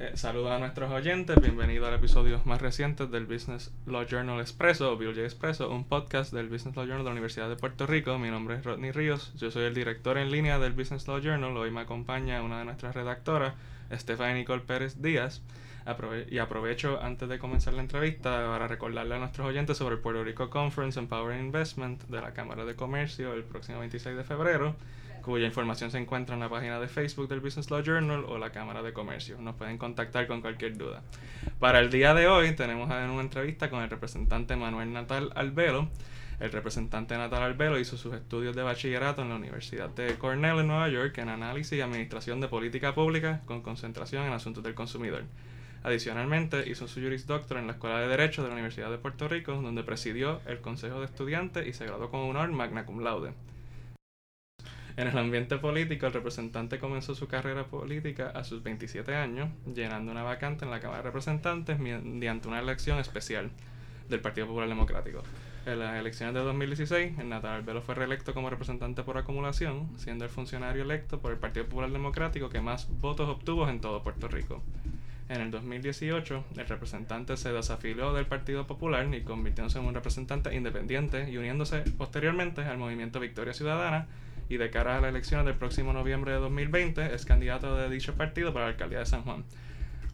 Eh, saludos a nuestros oyentes, bienvenidos al episodio más reciente del Business Law Journal Expresso o BLJ Expresso, un podcast del Business Law Journal de la Universidad de Puerto Rico. Mi nombre es Rodney Ríos, yo soy el director en línea del Business Law Journal. Hoy me acompaña una de nuestras redactoras, Estefania Nicole Pérez Díaz. y aprovecho antes de comenzar la entrevista para recordarle a nuestros oyentes sobre el Puerto Rico Conference Empowering Investment de la Cámara de Comercio el próximo 26 de febrero cuya información se encuentra en la página de Facebook del Business Law Journal o la Cámara de Comercio. Nos pueden contactar con cualquier duda. Para el día de hoy tenemos una entrevista con el representante Manuel Natal Albelo. El representante Natal Albelo hizo sus estudios de bachillerato en la Universidad de Cornell en Nueva York en análisis y administración de política pública con concentración en asuntos del consumidor. Adicionalmente, hizo su Juris Doctor en la Escuela de Derecho de la Universidad de Puerto Rico, donde presidió el Consejo de Estudiantes y se graduó con honor magna cum laude. En el ambiente político, el representante comenzó su carrera política a sus 27 años, llenando una vacante en la Cámara de Representantes mediante una elección especial del Partido Popular Democrático. En las elecciones de 2016, el Natal Albelo fue reelecto como representante por acumulación, siendo el funcionario electo por el Partido Popular Democrático que más votos obtuvo en todo Puerto Rico. En el 2018, el representante se desafilió del Partido Popular y convirtiéndose en un representante independiente y uniéndose posteriormente al movimiento Victoria Ciudadana, y de cara a las elecciones del próximo noviembre de 2020 es candidato de dicho partido para la alcaldía de San Juan.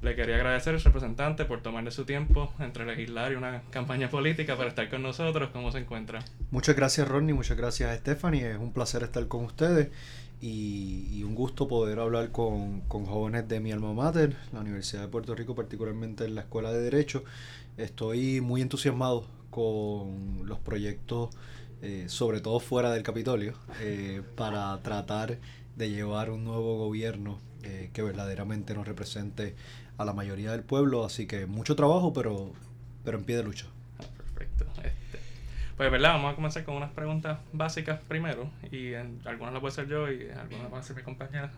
Le quería agradecer al representante por tomarle su tiempo entre legislar y una campaña política para estar con nosotros. ¿Cómo se encuentra? Muchas gracias Rodney, muchas gracias Stephanie. Es un placer estar con ustedes y, un gusto poder hablar con, con, jóvenes de mi alma mater, la Universidad de Puerto Rico, particularmente en la Escuela de Derecho. Estoy muy entusiasmado con los proyectos eh, sobre todo fuera del Capitolio, eh, para tratar de llevar un nuevo gobierno eh, que verdaderamente nos represente a la mayoría del pueblo. Así que mucho trabajo, pero, pero en pie de lucha. Ah, perfecto. Este, pues, ¿verdad? Vamos a comenzar con unas preguntas básicas primero. Y algunas las voy a hacer yo y algunas las van a hacer mi compañera.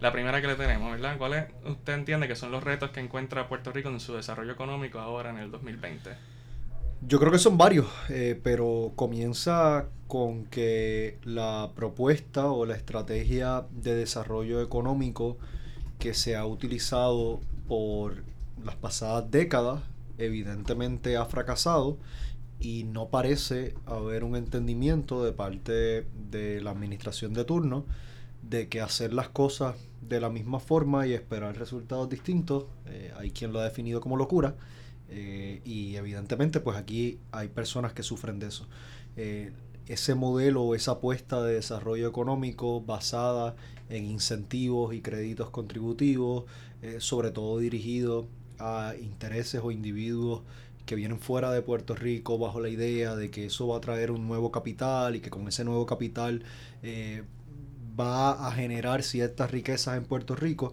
La primera que le tenemos, ¿verdad? ¿Cuáles usted entiende que son los retos que encuentra Puerto Rico en su desarrollo económico ahora en el 2020? Yo creo que son varios, eh, pero comienza con que la propuesta o la estrategia de desarrollo económico que se ha utilizado por las pasadas décadas evidentemente ha fracasado y no parece haber un entendimiento de parte de la administración de turno de que hacer las cosas de la misma forma y esperar resultados distintos, eh, hay quien lo ha definido como locura, eh, y evidentemente, pues aquí hay personas que sufren de eso. Eh, ese modelo o esa apuesta de desarrollo económico basada en incentivos y créditos contributivos, eh, sobre todo dirigido a intereses o individuos que vienen fuera de Puerto Rico bajo la idea de que eso va a traer un nuevo capital y que con ese nuevo capital va a generar ciertas riquezas en Puerto Rico,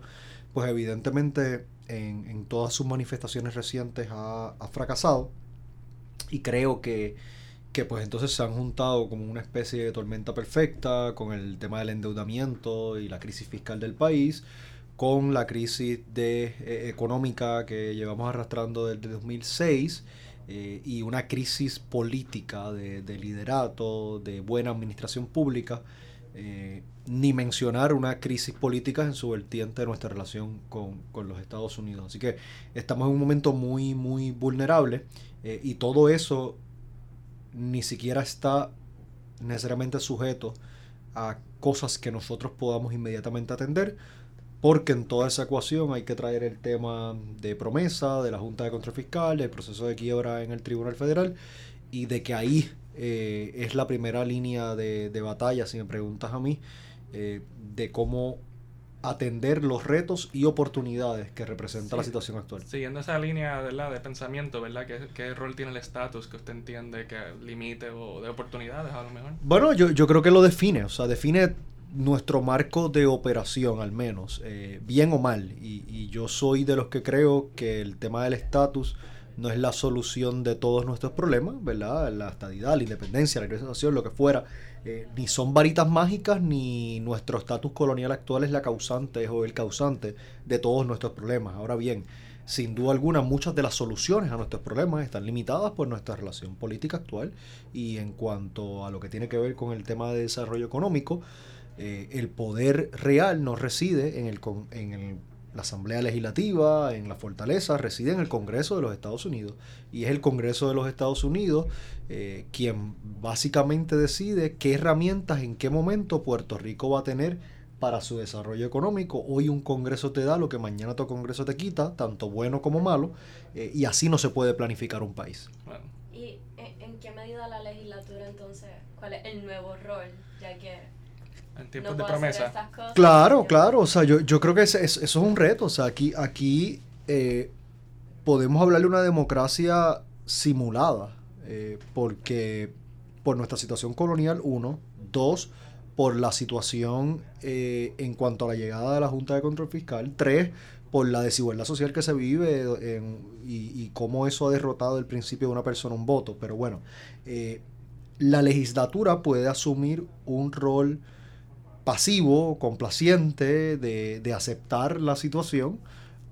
pues evidentemente en, todas sus manifestaciones recientes ha, fracasado. Y creo que, pues entonces se han juntado como una especie de tormenta perfecta con el tema del endeudamiento y la crisis fiscal del país, con la crisis de, eh, económica que llevamos arrastrando desde 2006 eh, y una crisis política de, de liderato, de buena administración pública eh, ni mencionar una crisis política en su vertiente de nuestra relación con, los Estados Unidos. Así que estamos en un momento muy, muy vulnerable eh, y todo eso ni siquiera está necesariamente sujeto a cosas que nosotros podamos inmediatamente atender, porque en toda esa ecuación hay que traer el tema de promesa, de la Junta de Control Fiscal, del proceso de quiebra en el Tribunal Federal, y de que ahí eh, es la primera línea de, batalla, si me preguntas a mí, eh, de cómo atender los retos y oportunidades que representa la situación actual. Siguiendo esa línea de pensamiento, ¿verdad? ¿Qué, ¿Qué, rol tiene el estatus que usted entiende que limite o de oportunidades a lo mejor? Bueno, yo, yo creo que lo define, o sea, define nuestro marco de operación al menos, eh, bien o mal. Y, y, yo soy de los que creo que el tema del estatus no es la solución de todos nuestros problemas, ¿verdad? La estadidad, la independencia, la regresión, lo que fuera. Eh, ni son varitas mágicas, ni nuestro estatus colonial actual es la causante o el causante de todos nuestros problemas. Ahora bien, sin duda alguna, muchas de las soluciones a nuestros problemas están limitadas por nuestra relación política actual y en cuanto a lo que tiene que ver con el tema de desarrollo económico, eh, el poder real no reside en el, en el la Asamblea Legislativa, en la Fortaleza, reside en el Congreso de los Estados Unidos. Y es el Congreso de los Estados Unidos eh, quien básicamente decide qué herramientas, en qué momento Puerto Rico va a tener para su desarrollo económico. Hoy un Congreso te da lo que mañana otro Congreso te quita, tanto bueno como malo, eh, y así no se puede planificar un país. ¿Y en, qué medida la legislatura entonces, cuál es el nuevo rol? Ya que en tiempos de promesa. Claro, claro, o sea, yo, yo creo que eso es un reto, o sea, aquí, aquí eh, podemos hablar de una democracia simulada, eh, porque por nuestra situación colonial, uno, dos, por la situación eh, en cuanto a la llegada de la Junta de Control Fiscal, tres, por la desigualdad social que se vive y, cómo eso ha derrotado el principio de una persona un voto. Pero bueno, la legislatura puede asumir un rol pasivo, complaciente, de, aceptar la situación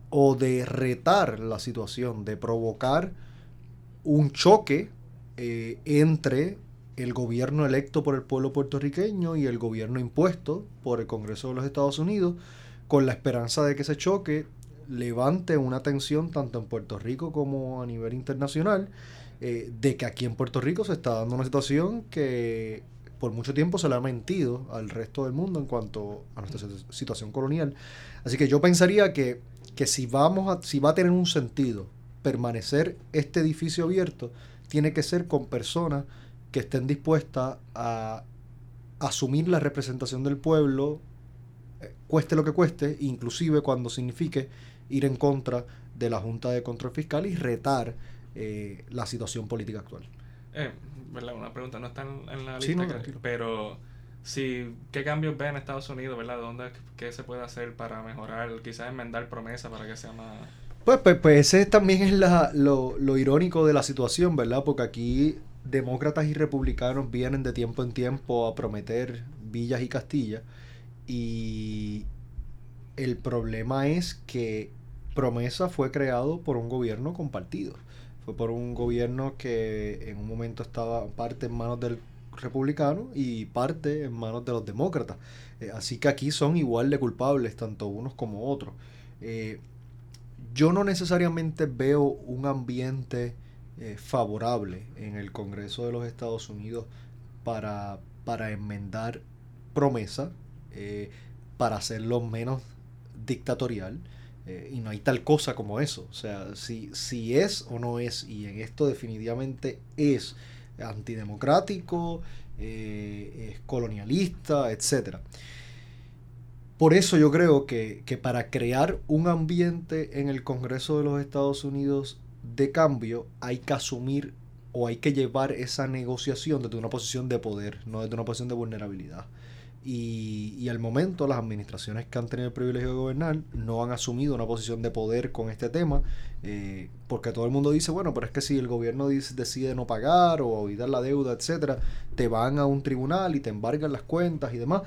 o de retar la situación, de provocar un choque eh, entre el gobierno electo por el pueblo puertorriqueño y el gobierno impuesto por el Congreso de los Estados Unidos, con la esperanza de que ese choque levante una tensión tanto en Puerto Rico como a nivel internacional, eh, de que aquí en Puerto Rico se está dando una situación que por mucho tiempo se le ha mentido al resto del mundo en cuanto a nuestra situación colonial. Así que yo pensaría que, que si, vamos a, si va a tener un sentido permanecer este edificio abierto, tiene que ser con personas que estén dispuestas a asumir la representación del pueblo, eh, cueste lo que cueste, inclusive cuando signifique ir en contra de la Junta de Control Fiscal y retar eh, la situación política actual. Eh, una pregunta, no está en, la lista, pero si, ¿qué cambios ve en Estados Unidos, verdad? ¿Dónde, qué se puede hacer para mejorar, quizás enmendar promesas para que sea más... Pues, pues, pues ese también es la, lo, lo irónico de la situación, ¿verdad? Porque aquí demócratas y republicanos vienen de tiempo en tiempo a prometer villas y castillas y el problema es que promesa fue creado por un gobierno compartido fue por un gobierno que en un momento estaba parte en manos del republicano y parte en manos de los demócratas. Eh, así que aquí son igual de culpables, tanto unos como otros. Eh, yo no necesariamente veo un ambiente eh, favorable en el Congreso de los Estados Unidos para, para enmendar promesa, para hacerlo menos dictatorial. Eh, y no hay tal cosa como eso. O sea, si, si es o no es, y en esto definitivamente es antidemocrático, eh, es colonialista, etc. Por eso yo creo que, que para crear un ambiente en el Congreso de los Estados Unidos de cambio hay que asumir o hay que llevar esa negociación desde una posición de poder, no desde una posición de vulnerabilidad. Y, y, al momento las administraciones que han tenido el privilegio de gobernar no han asumido una posición de poder con este tema, eh, porque todo el mundo dice, bueno, pero es que si el gobierno decide no pagar o evitar la deuda, etcétera, te van a un tribunal y te embargan las cuentas y demás.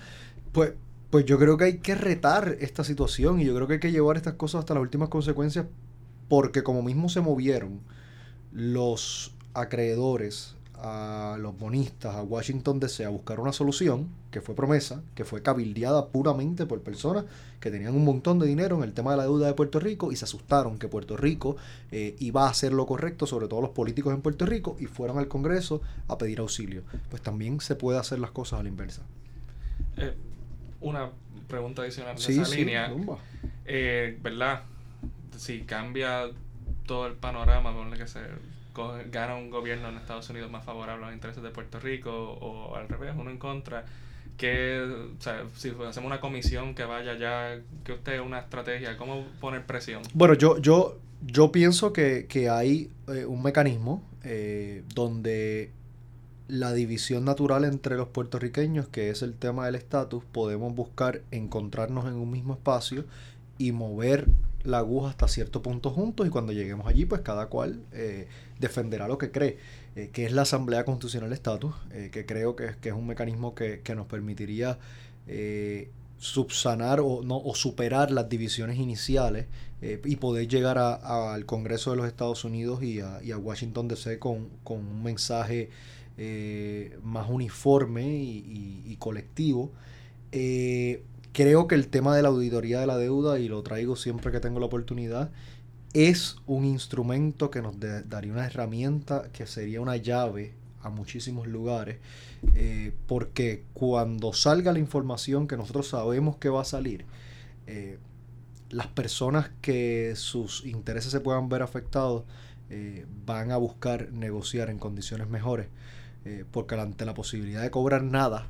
Pues, pues yo creo que hay que retar esta situación y yo creo que hay que llevar estas cosas hasta las últimas consecuencias, porque como mismo se movieron los acreedores a los bonistas, a Washington DC, a buscar una solución, que fue promesa, que fue cabildeada puramente por personas que tenían un montón de dinero en el tema de la deuda de Puerto Rico y se asustaron que Puerto Rico eh, iba a hacer lo correcto, sobre todo los políticos en Puerto Rico, y fueron al Congreso a pedir auxilio. Pues también se puede hacer las cosas a la inversa. Eh, una pregunta adicional de esa línea. Eh, ¿Verdad? Si cambia todo el panorama, el que se gana un gobierno en Estados Unidos más favorable a los intereses de Puerto Rico o al revés, uno en contra, que o sea, si hacemos una comisión que vaya ya, que usted una estrategia, ¿cómo poner presión? Bueno, yo, yo, yo pienso que, hay eh, un mecanismo eh, donde la división natural entre los puertorriqueños, que es el tema del estatus, podemos buscar encontrarnos en un mismo espacio y mover la aguja hasta cierto punto juntos y cuando lleguemos allí, pues cada cual eh, defenderá lo que cree, eh, que es la Asamblea Constitucional de Estatus, eh, que creo que, que, es un mecanismo que, nos permitiría subsanar o, no, o superar las divisiones iniciales y poder llegar al Congreso de los Estados Unidos y a, y a Washington DC con, con un mensaje más uniforme y, y colectivo. Creo que el tema de la auditoría de la deuda, y lo traigo siempre que tengo la oportunidad, es un instrumento que nos daría una herramienta que sería una llave a muchísimos lugares, eh, porque cuando salga la información que nosotros sabemos que va a salir, eh, las personas que sus intereses se puedan ver afectados eh, van a buscar negociar en condiciones mejores, porque ante la posibilidad de cobrar nada,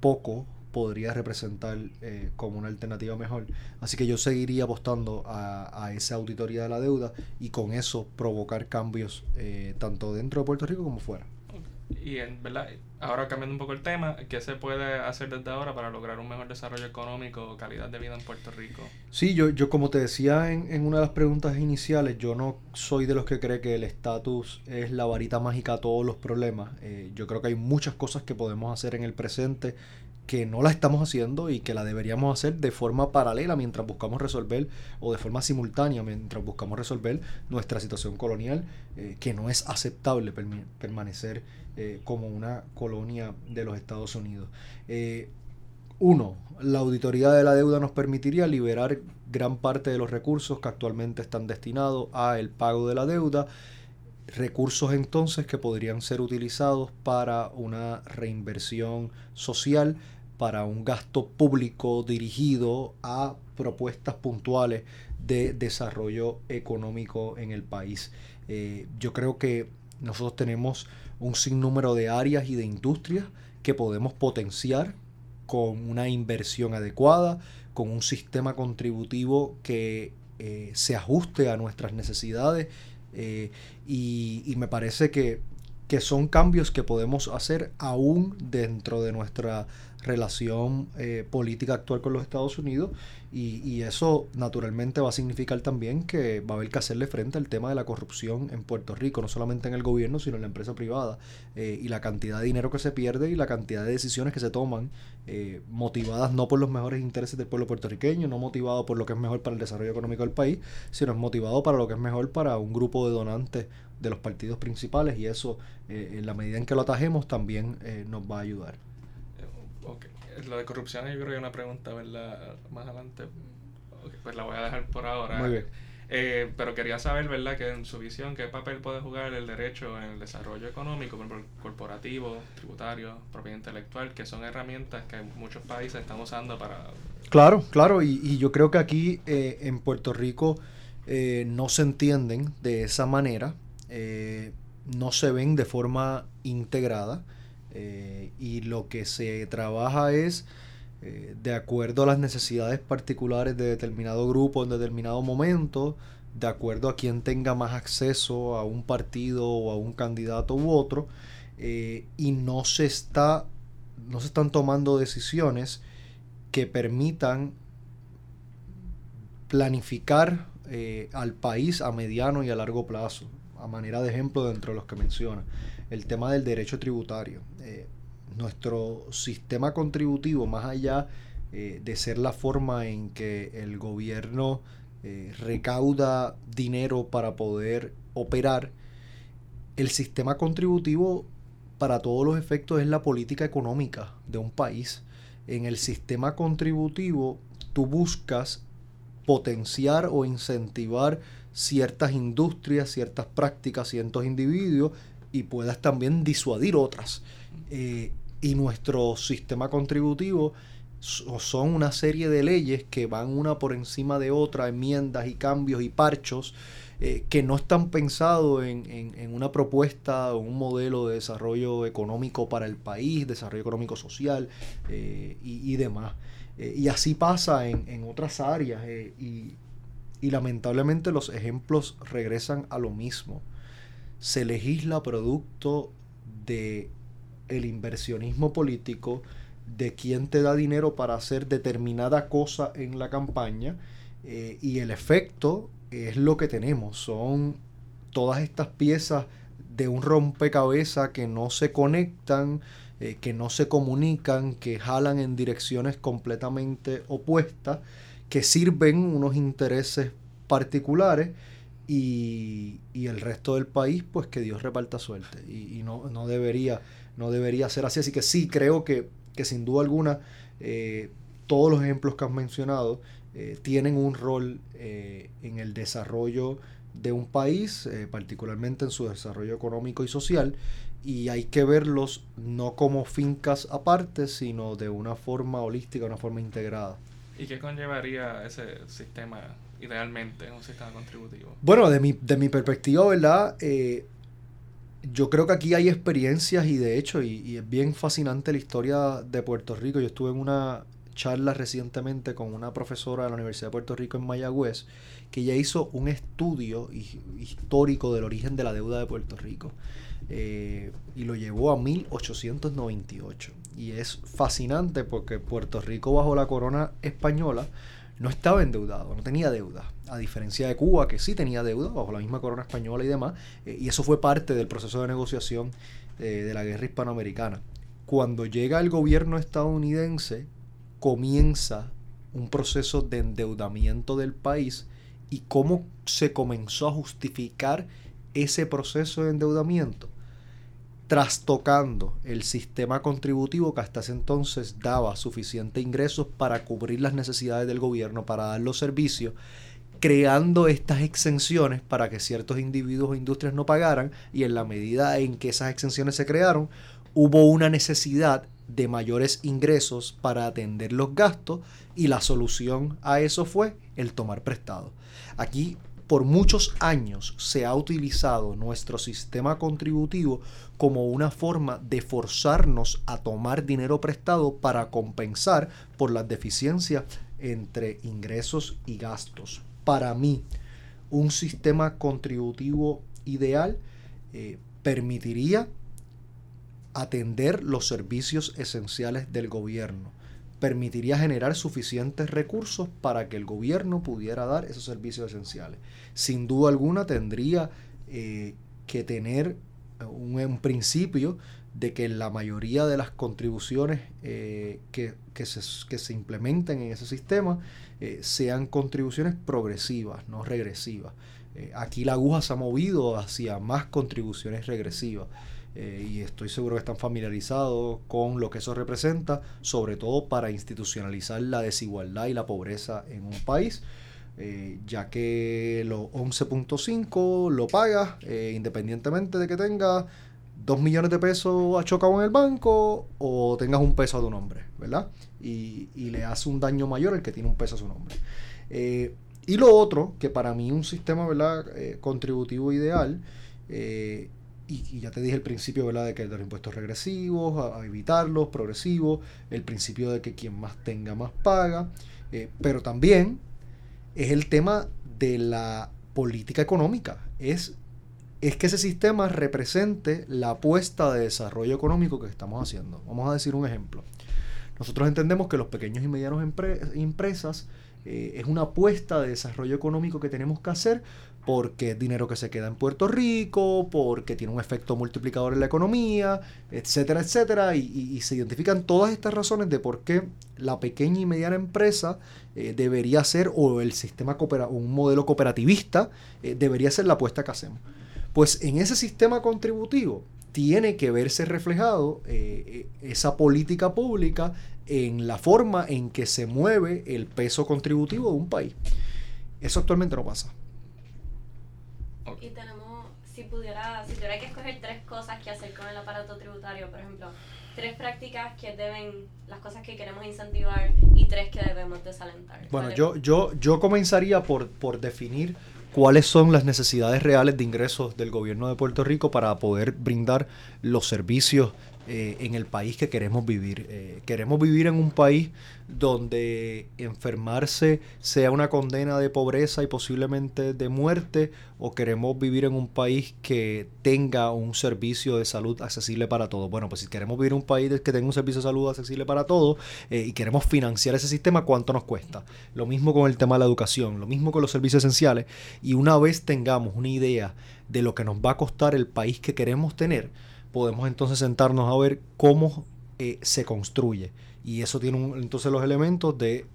poco podría representar como una alternativa mejor. Así que yo seguiría apostando a, a, esa auditoría de la deuda y con eso provocar cambios tanto dentro de Puerto Rico como fuera. Y en verdad, ahora cambiando un poco el tema, ¿qué se puede hacer desde ahora para lograr un mejor desarrollo económico o calidad de vida en Puerto Rico? Sí, yo, yo como te decía en, en una de las preguntas iniciales, yo no soy de los que cree que el estatus es la varita mágica a todos los problemas. Eh, yo creo que hay muchas cosas que podemos hacer en el presente que no la estamos haciendo y que la deberíamos hacer de forma paralela mientras buscamos resolver o de forma simultánea mientras buscamos resolver nuestra situación colonial, eh, que no es aceptable permanecer eh, como una colonia de los Estados Unidos. Eh, uno, la auditoría de la deuda nos permitiría liberar gran parte de los recursos que actualmente están destinados a el pago de la deuda, recursos entonces que podrían ser utilizados para una reinversión social, para un gasto público dirigido a propuestas puntuales de desarrollo económico en el país. Eh, yo creo que nosotros tenemos un sinnúmero de áreas y de industrias que podemos potenciar con una inversión adecuada, con un sistema contributivo que eh, se ajuste a nuestras necesidades eh, y, y, me parece que, que, son cambios que podemos hacer aún dentro de nuestra relación eh, política actual con los Estados Unidos. Y, y, eso naturalmente va a significar también que va a haber que hacerle frente al tema de la corrupción en Puerto Rico, no solamente en el gobierno, sino en la empresa privada. Eh, y la cantidad de dinero que se pierde y la cantidad de decisiones que se toman eh, motivadas no por los mejores intereses del pueblo puertorriqueño, no motivado por lo que es mejor para el desarrollo económico del país, sino es motivado para lo que es mejor para un grupo de donantes de los partidos principales y eso en la medida en que lo atajemos también nos va a ayudar. Okay. Lo de corrupción yo creo que es una pregunta, ¿verdad? Más adelante. pues la voy a dejar por ahora. Muy bien. Eh, pero quería saber, ¿verdad?, que en su visión, ¿qué papel puede jugar el derecho en el desarrollo económico, por ejemplo, corporativo, tributario, propiedad intelectual, que son herramientas que muchos países están usando para... Claro, claro, y, y yo creo que aquí eh, en Puerto Rico eh, no se entienden de esa manera, no se ven de forma integrada. Eh, y lo que se trabaja es eh, de acuerdo a las necesidades particulares de determinado grupo en determinado momento, de acuerdo a quien tenga más acceso a un partido o a un candidato u otro, eh, y no se está no se están tomando decisiones que permitan planificar al país a mediano y a largo plazo, a manera de ejemplo dentro de los que menciona el tema del derecho tributario. Eh, nuestro sistema contributivo, más allá eh, de ser la forma en que el gobierno eh, recauda dinero para poder operar, el sistema contributivo para todos los efectos es la política económica de un país. En el sistema contributivo tú buscas potenciar o incentivar ciertas industrias, ciertas prácticas, ciertos individuos y puedas también disuadir otras. Eh, y nuestro sistema contributivo son una serie de leyes que van una por encima de otra, enmiendas y cambios y parchos eh, que no están pensados en, una propuesta o un modelo de desarrollo económico para el país, desarrollo económico social eh, y, demás. y así pasa en, otras áreas y, y lamentablemente los ejemplos regresan a lo mismo. Se legisla producto de el inversionismo político, de quién te da dinero para hacer determinada cosa en la campaña eh, y el efecto es lo que tenemos, son todas estas piezas de un rompecabezas que no se conectan, eh, que no se comunican, que jalan en direcciones completamente opuestas, que sirven unos intereses particulares y, el resto del país, pues que Dios reparta suerte. Y, no, no, debería, no debería ser así. Así que sí, creo que, sin duda alguna, eh, todos los ejemplos que has mencionado eh, tienen un rol eh, en el desarrollo de un país, eh, particularmente en su desarrollo económico y social, y hay que verlos no como fincas aparte, sino de una forma holística, una forma integrada. ¿Y qué conllevaría ese sistema idealmente, un sistema contributivo? Bueno, de mi, de mi perspectiva, ¿verdad? Eh, yo creo que aquí hay experiencias y de hecho, y, es bien fascinante la historia de Puerto Rico. Yo estuve en una charla recientemente con una profesora de la Universidad de Puerto Rico en Mayagüez, que ya hizo un estudio histórico del origen de la deuda de Puerto Rico. Eh, y lo llevó a 1898. Y es fascinante porque Puerto Rico bajo la corona española no estaba endeudado, no tenía deuda. A diferencia de Cuba, que sí tenía deuda bajo la misma corona española y demás. Eh, y eso fue parte del proceso de negociación eh, de la guerra hispanoamericana. Cuando llega el gobierno estadounidense, comienza un proceso de endeudamiento del país y cómo se comenzó a justificar ese proceso de endeudamiento trastocando el sistema contributivo que hasta ese entonces daba suficientes ingresos para cubrir las necesidades del gobierno, para dar los servicios, creando estas exenciones para que ciertos individuos o industrias no pagaran y en la medida en que esas exenciones se crearon, hubo una necesidad de mayores ingresos para atender los gastos y la solución a eso fue el tomar prestado. Aquí por muchos años se ha utilizado nuestro sistema contributivo como una forma de forzarnos a tomar dinero prestado para compensar por las deficiencias entre ingresos y gastos. Para mí, un sistema contributivo ideal eh, permitiría atender los servicios esenciales del gobierno permitiría generar suficientes recursos para que el gobierno pudiera dar esos servicios esenciales. Sin duda alguna tendría eh, que tener un, principio de que la mayoría de las contribuciones eh, que, se, que, se, implementen en ese sistema eh, sean contribuciones progresivas, no regresivas. aquí la aguja se ha movido hacia más contribuciones regresivas. Eh, y estoy seguro que están familiarizados con lo que eso representa, sobre todo para institucionalizar la desigualdad y la pobreza en un país. Eh, ya que los 11.5 lo pagas eh, independientemente de que tengas 2 millones de pesos achocado en el banco o tengas un peso a tu nombre, ¿verdad? Y, y le hace un daño mayor el que tiene un peso a su nombre. y lo otro, que para mí un sistema ¿verdad? contributivo ideal, y, ya te dije el principio ¿verdad? de que los impuestos regresivos, a, evitarlos, progresivos, el principio de que quien más tenga más paga, eh, pero también es el tema de la política económica, es, es que ese sistema represente la apuesta de desarrollo económico que estamos haciendo. Vamos a decir un ejemplo. Nosotros entendemos que los pequeños y medianos empresas eh, es una apuesta de desarrollo económico que tenemos que hacer porque es dinero que se queda en Puerto Rico, porque tiene un efecto multiplicador en la economía, etcétera, etcétera, y, se identifican todas estas razones de por qué la pequeña y mediana empresa eh, debería ser, o el sistema un modelo cooperativista, eh, debería ser la apuesta que hacemos. Pues en ese sistema contributivo tiene que verse reflejado eh, esa política pública en la forma en que se mueve el peso contributivo de un país. Eso actualmente no pasa. Y tenemos, si pudiera, si tuviera que escoger tres cosas que hacer con el aparato tributario, por ejemplo, tres prácticas que deben, las cosas que queremos incentivar y tres que debemos desalentar. Bueno, yo, yo, yo comenzaría por, por definir cuáles son las necesidades reales de ingresos del gobierno de Puerto Rico para poder brindar los servicios eh, en el país que queremos vivir. Eh, queremos vivir en un país donde enfermarse sea una condena de pobreza y posiblemente de muerte, o queremos vivir en un país que tenga un servicio de salud accesible para todos. Bueno, pues si queremos vivir en un país que tenga un servicio de salud accesible para todos eh, y queremos financiar ese sistema, ¿cuánto nos cuesta? Lo mismo con el tema de la educación, lo mismo con los servicios esenciales, y una vez tengamos una idea de lo que nos va a costar el país que queremos tener, podemos entonces sentarnos a ver cómo eh, se construye. Y eso tiene entonces los elementos de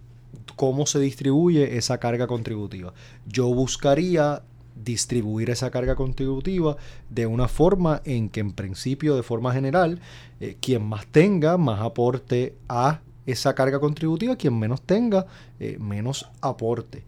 cómo se distribuye esa carga contributiva. Yo buscaría distribuir esa carga contributiva de una forma en que en principio, de forma general, eh, quien más tenga, más aporte a esa carga contributiva, quien menos tenga, eh, menos aporte.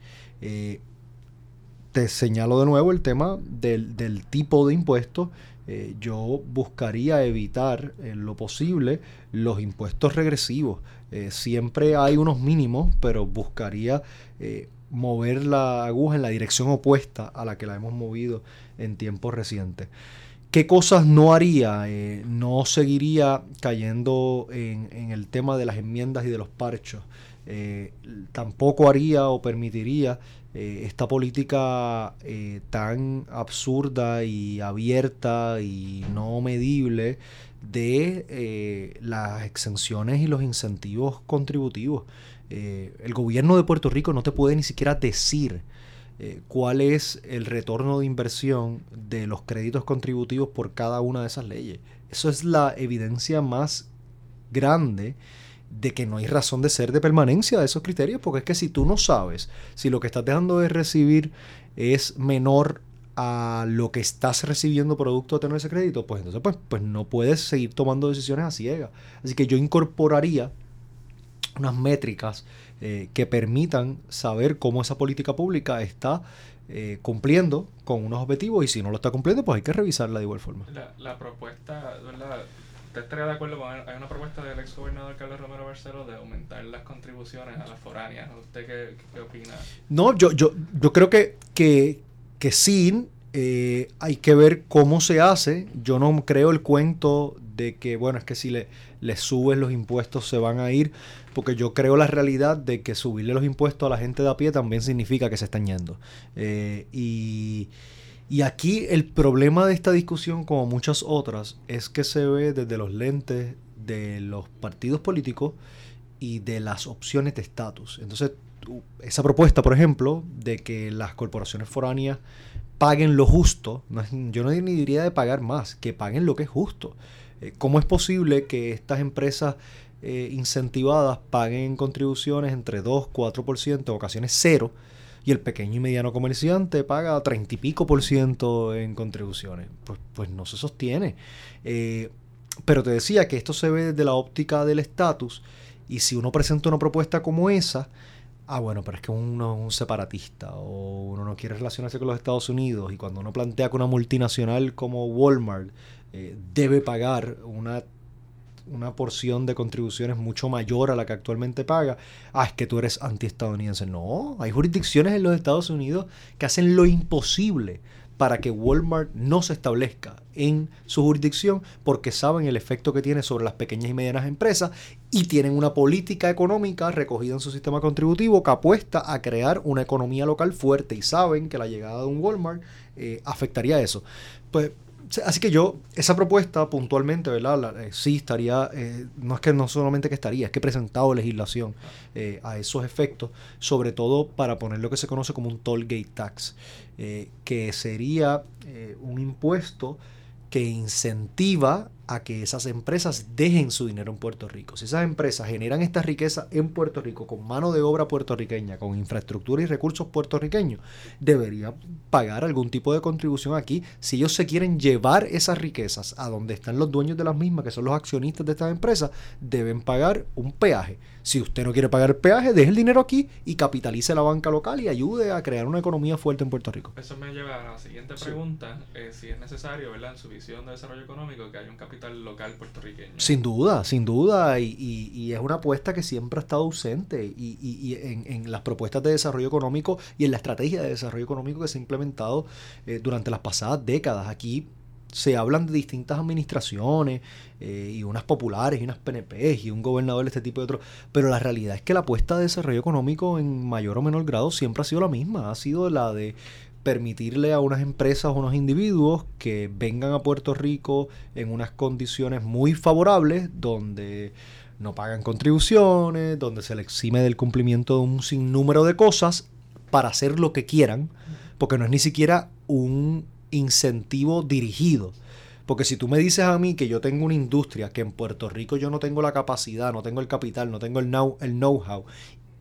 Te señalo de nuevo el tema del, tipo de impuestos. Eh, yo buscaría evitar en lo posible los impuestos regresivos. siempre hay unos mínimos, pero buscaría mover la aguja en la dirección opuesta a la que la hemos movido en tiempos recientes. ¿Qué cosas no haría? Eh, no seguiría cayendo en, el tema de las enmiendas y de los parchos. Eh, tampoco haría o permitiría eh, esta política tan absurda y abierta y no medible de las exenciones y los incentivos contributivos. el gobierno de Puerto Rico no te puede ni siquiera decir eh, cuál es el retorno de inversión de los créditos contributivos por cada una de esas leyes. Eso es la evidencia más grande de que no hay razón de ser de permanencia de esos criterios, porque es que si tú no sabes si lo que estás dejando de recibir es menor a lo que estás recibiendo producto de tener ese crédito, pues entonces pues, pues no puedes seguir tomando decisiones a ciegas. Así que yo incorporaría unas métricas eh, que permitan saber cómo esa política pública está eh, cumpliendo con unos objetivos y si no lo está cumpliendo, pues hay que revisarla de igual forma. La, propuesta. ¿Usted estaría de acuerdo con hay una propuesta del ex gobernador Carlos Romero Barceló de aumentar las contribuciones a las foráneas? ¿Usted qué, opina? No, yo, yo, yo creo que, que, que sí, eh, hay que ver cómo se hace. Yo no creo el cuento de que, bueno, es que si le, le subes los impuestos se van a ir porque yo creo la realidad de que subirle los impuestos a la gente de a pie también significa que se están yendo. Eh, y, aquí el problema de esta discusión, como muchas otras, es que se ve desde los lentes de los partidos políticos y de las opciones de estatus. Entonces, esa propuesta, por ejemplo, de que las corporaciones foráneas paguen lo justo, yo no diría de pagar más, que paguen lo que es justo. Eh, ¿Cómo es posible que estas empresas eh, incentivadas paguen contribuciones entre 2, 4%, en ocasiones cero, y el pequeño y mediano comerciante paga 30 y pico por ciento en contribuciones. Pues, pues no se sostiene. Eh, pero te decía que esto se ve desde la óptica del estatus, y si uno presenta una propuesta como esa, ah, bueno, pero es que uno es un separatista o uno no quiere relacionarse con los Estados Unidos y cuando uno plantea que una multinacional como Walmart eh, debe pagar una una porción de contribuciones mucho mayor a la que actualmente paga, ah, es que tú eres antiestadounidense. No, hay jurisdicciones en los Estados Unidos que hacen lo imposible para que Walmart no se establezca en su jurisdicción porque saben el efecto que tiene sobre las pequeñas y medianas empresas y tienen una política económica recogida en su sistema contributivo que apuesta a crear una economía local fuerte y saben que la llegada de un Walmart eh, afectaría eso. Pues Así que yo, esa propuesta puntualmente, ¿verdad? Eh, sí estaría, eh, no es que no solamente que estaría, es que he presentado legislación eh, a esos efectos, sobre todo para poner lo que se conoce como un toll gate tax, que sería un impuesto que incentiva a que esas empresas dejen su dinero en Puerto Rico. Si esas empresas generan esta riqueza en Puerto Rico con mano de obra puertorriqueña, con infraestructura y recursos puertorriqueños, debería pagar algún tipo de contribución aquí. Si ellos se quieren llevar esas riquezas a donde están los dueños de las mismas, que son los accionistas de estas empresas, deben pagar un peaje. Si usted no quiere pagar el peaje, deje el dinero aquí y capitalice la banca local y ayude a crear una economía fuerte en Puerto Rico. Eso me lleva a la siguiente pregunta, eh, si es necesario, ¿verdad? En su visión de desarrollo económico, que haya un capital local puertorriqueño. Sin duda, sin duda, y, y, es una apuesta que siempre ha estado ausente y, y en, en, las propuestas de desarrollo económico y en la estrategia de desarrollo económico que se ha implementado eh, durante las pasadas décadas. Aquí se hablan de distintas administraciones eh, y unas populares y unas PNP y un gobernador de este tipo de otro, pero la realidad es que la apuesta de desarrollo económico en mayor o menor grado siempre ha sido la misma, ha sido la de permitirle a unas empresas o unos individuos que vengan a Puerto Rico en unas condiciones muy favorables donde no pagan contribuciones, donde se les exime del cumplimiento de un sinnúmero de cosas para hacer lo que quieran, porque no es ni siquiera un incentivo dirigido. Porque si tú me dices a mí que yo tengo una industria, que en Puerto Rico yo no tengo la capacidad, no tengo el capital, no tengo el know-how, el know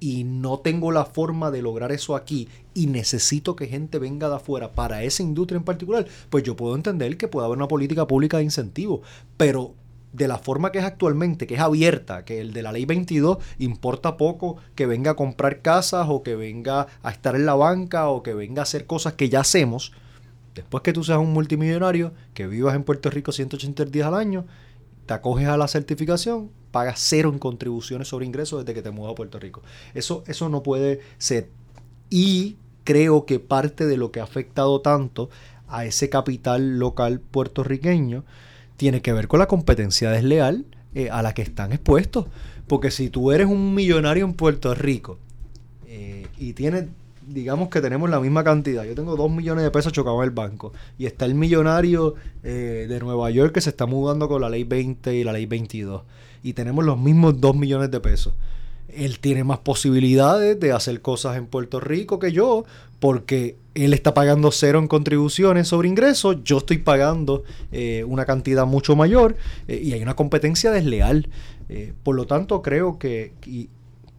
y no tengo la forma de lograr eso aquí y necesito que gente venga de afuera para esa industria en particular, pues yo puedo entender que puede haber una política pública de incentivo. Pero de la forma que es actualmente, que es abierta, que el de la ley 22 importa poco que venga a comprar casas o que venga a estar en la banca o que venga a hacer cosas que ya hacemos, después que tú seas un multimillonario, que vivas en Puerto Rico 180 días al año, te acoges a la certificación, pagas cero en contribuciones sobre ingresos desde que te mudas a Puerto Rico. Eso, eso no puede ser. Y creo que parte de lo que ha afectado tanto a ese capital local puertorriqueño tiene que ver con la competencia desleal eh, a la que están expuestos. Porque si tú eres un millonario en Puerto Rico eh, y tienes, digamos que tenemos la misma cantidad, yo tengo dos millones de pesos chocados en el banco, y está el millonario eh, de Nueva York que se está mudando con la ley 20 y la ley 22, y tenemos los mismos dos millones de pesos. Él tiene más posibilidades de hacer cosas en Puerto Rico que yo, porque él está pagando cero en contribuciones sobre ingresos, yo estoy pagando eh, una cantidad mucho mayor eh, y hay una competencia desleal. Por lo tanto, creo que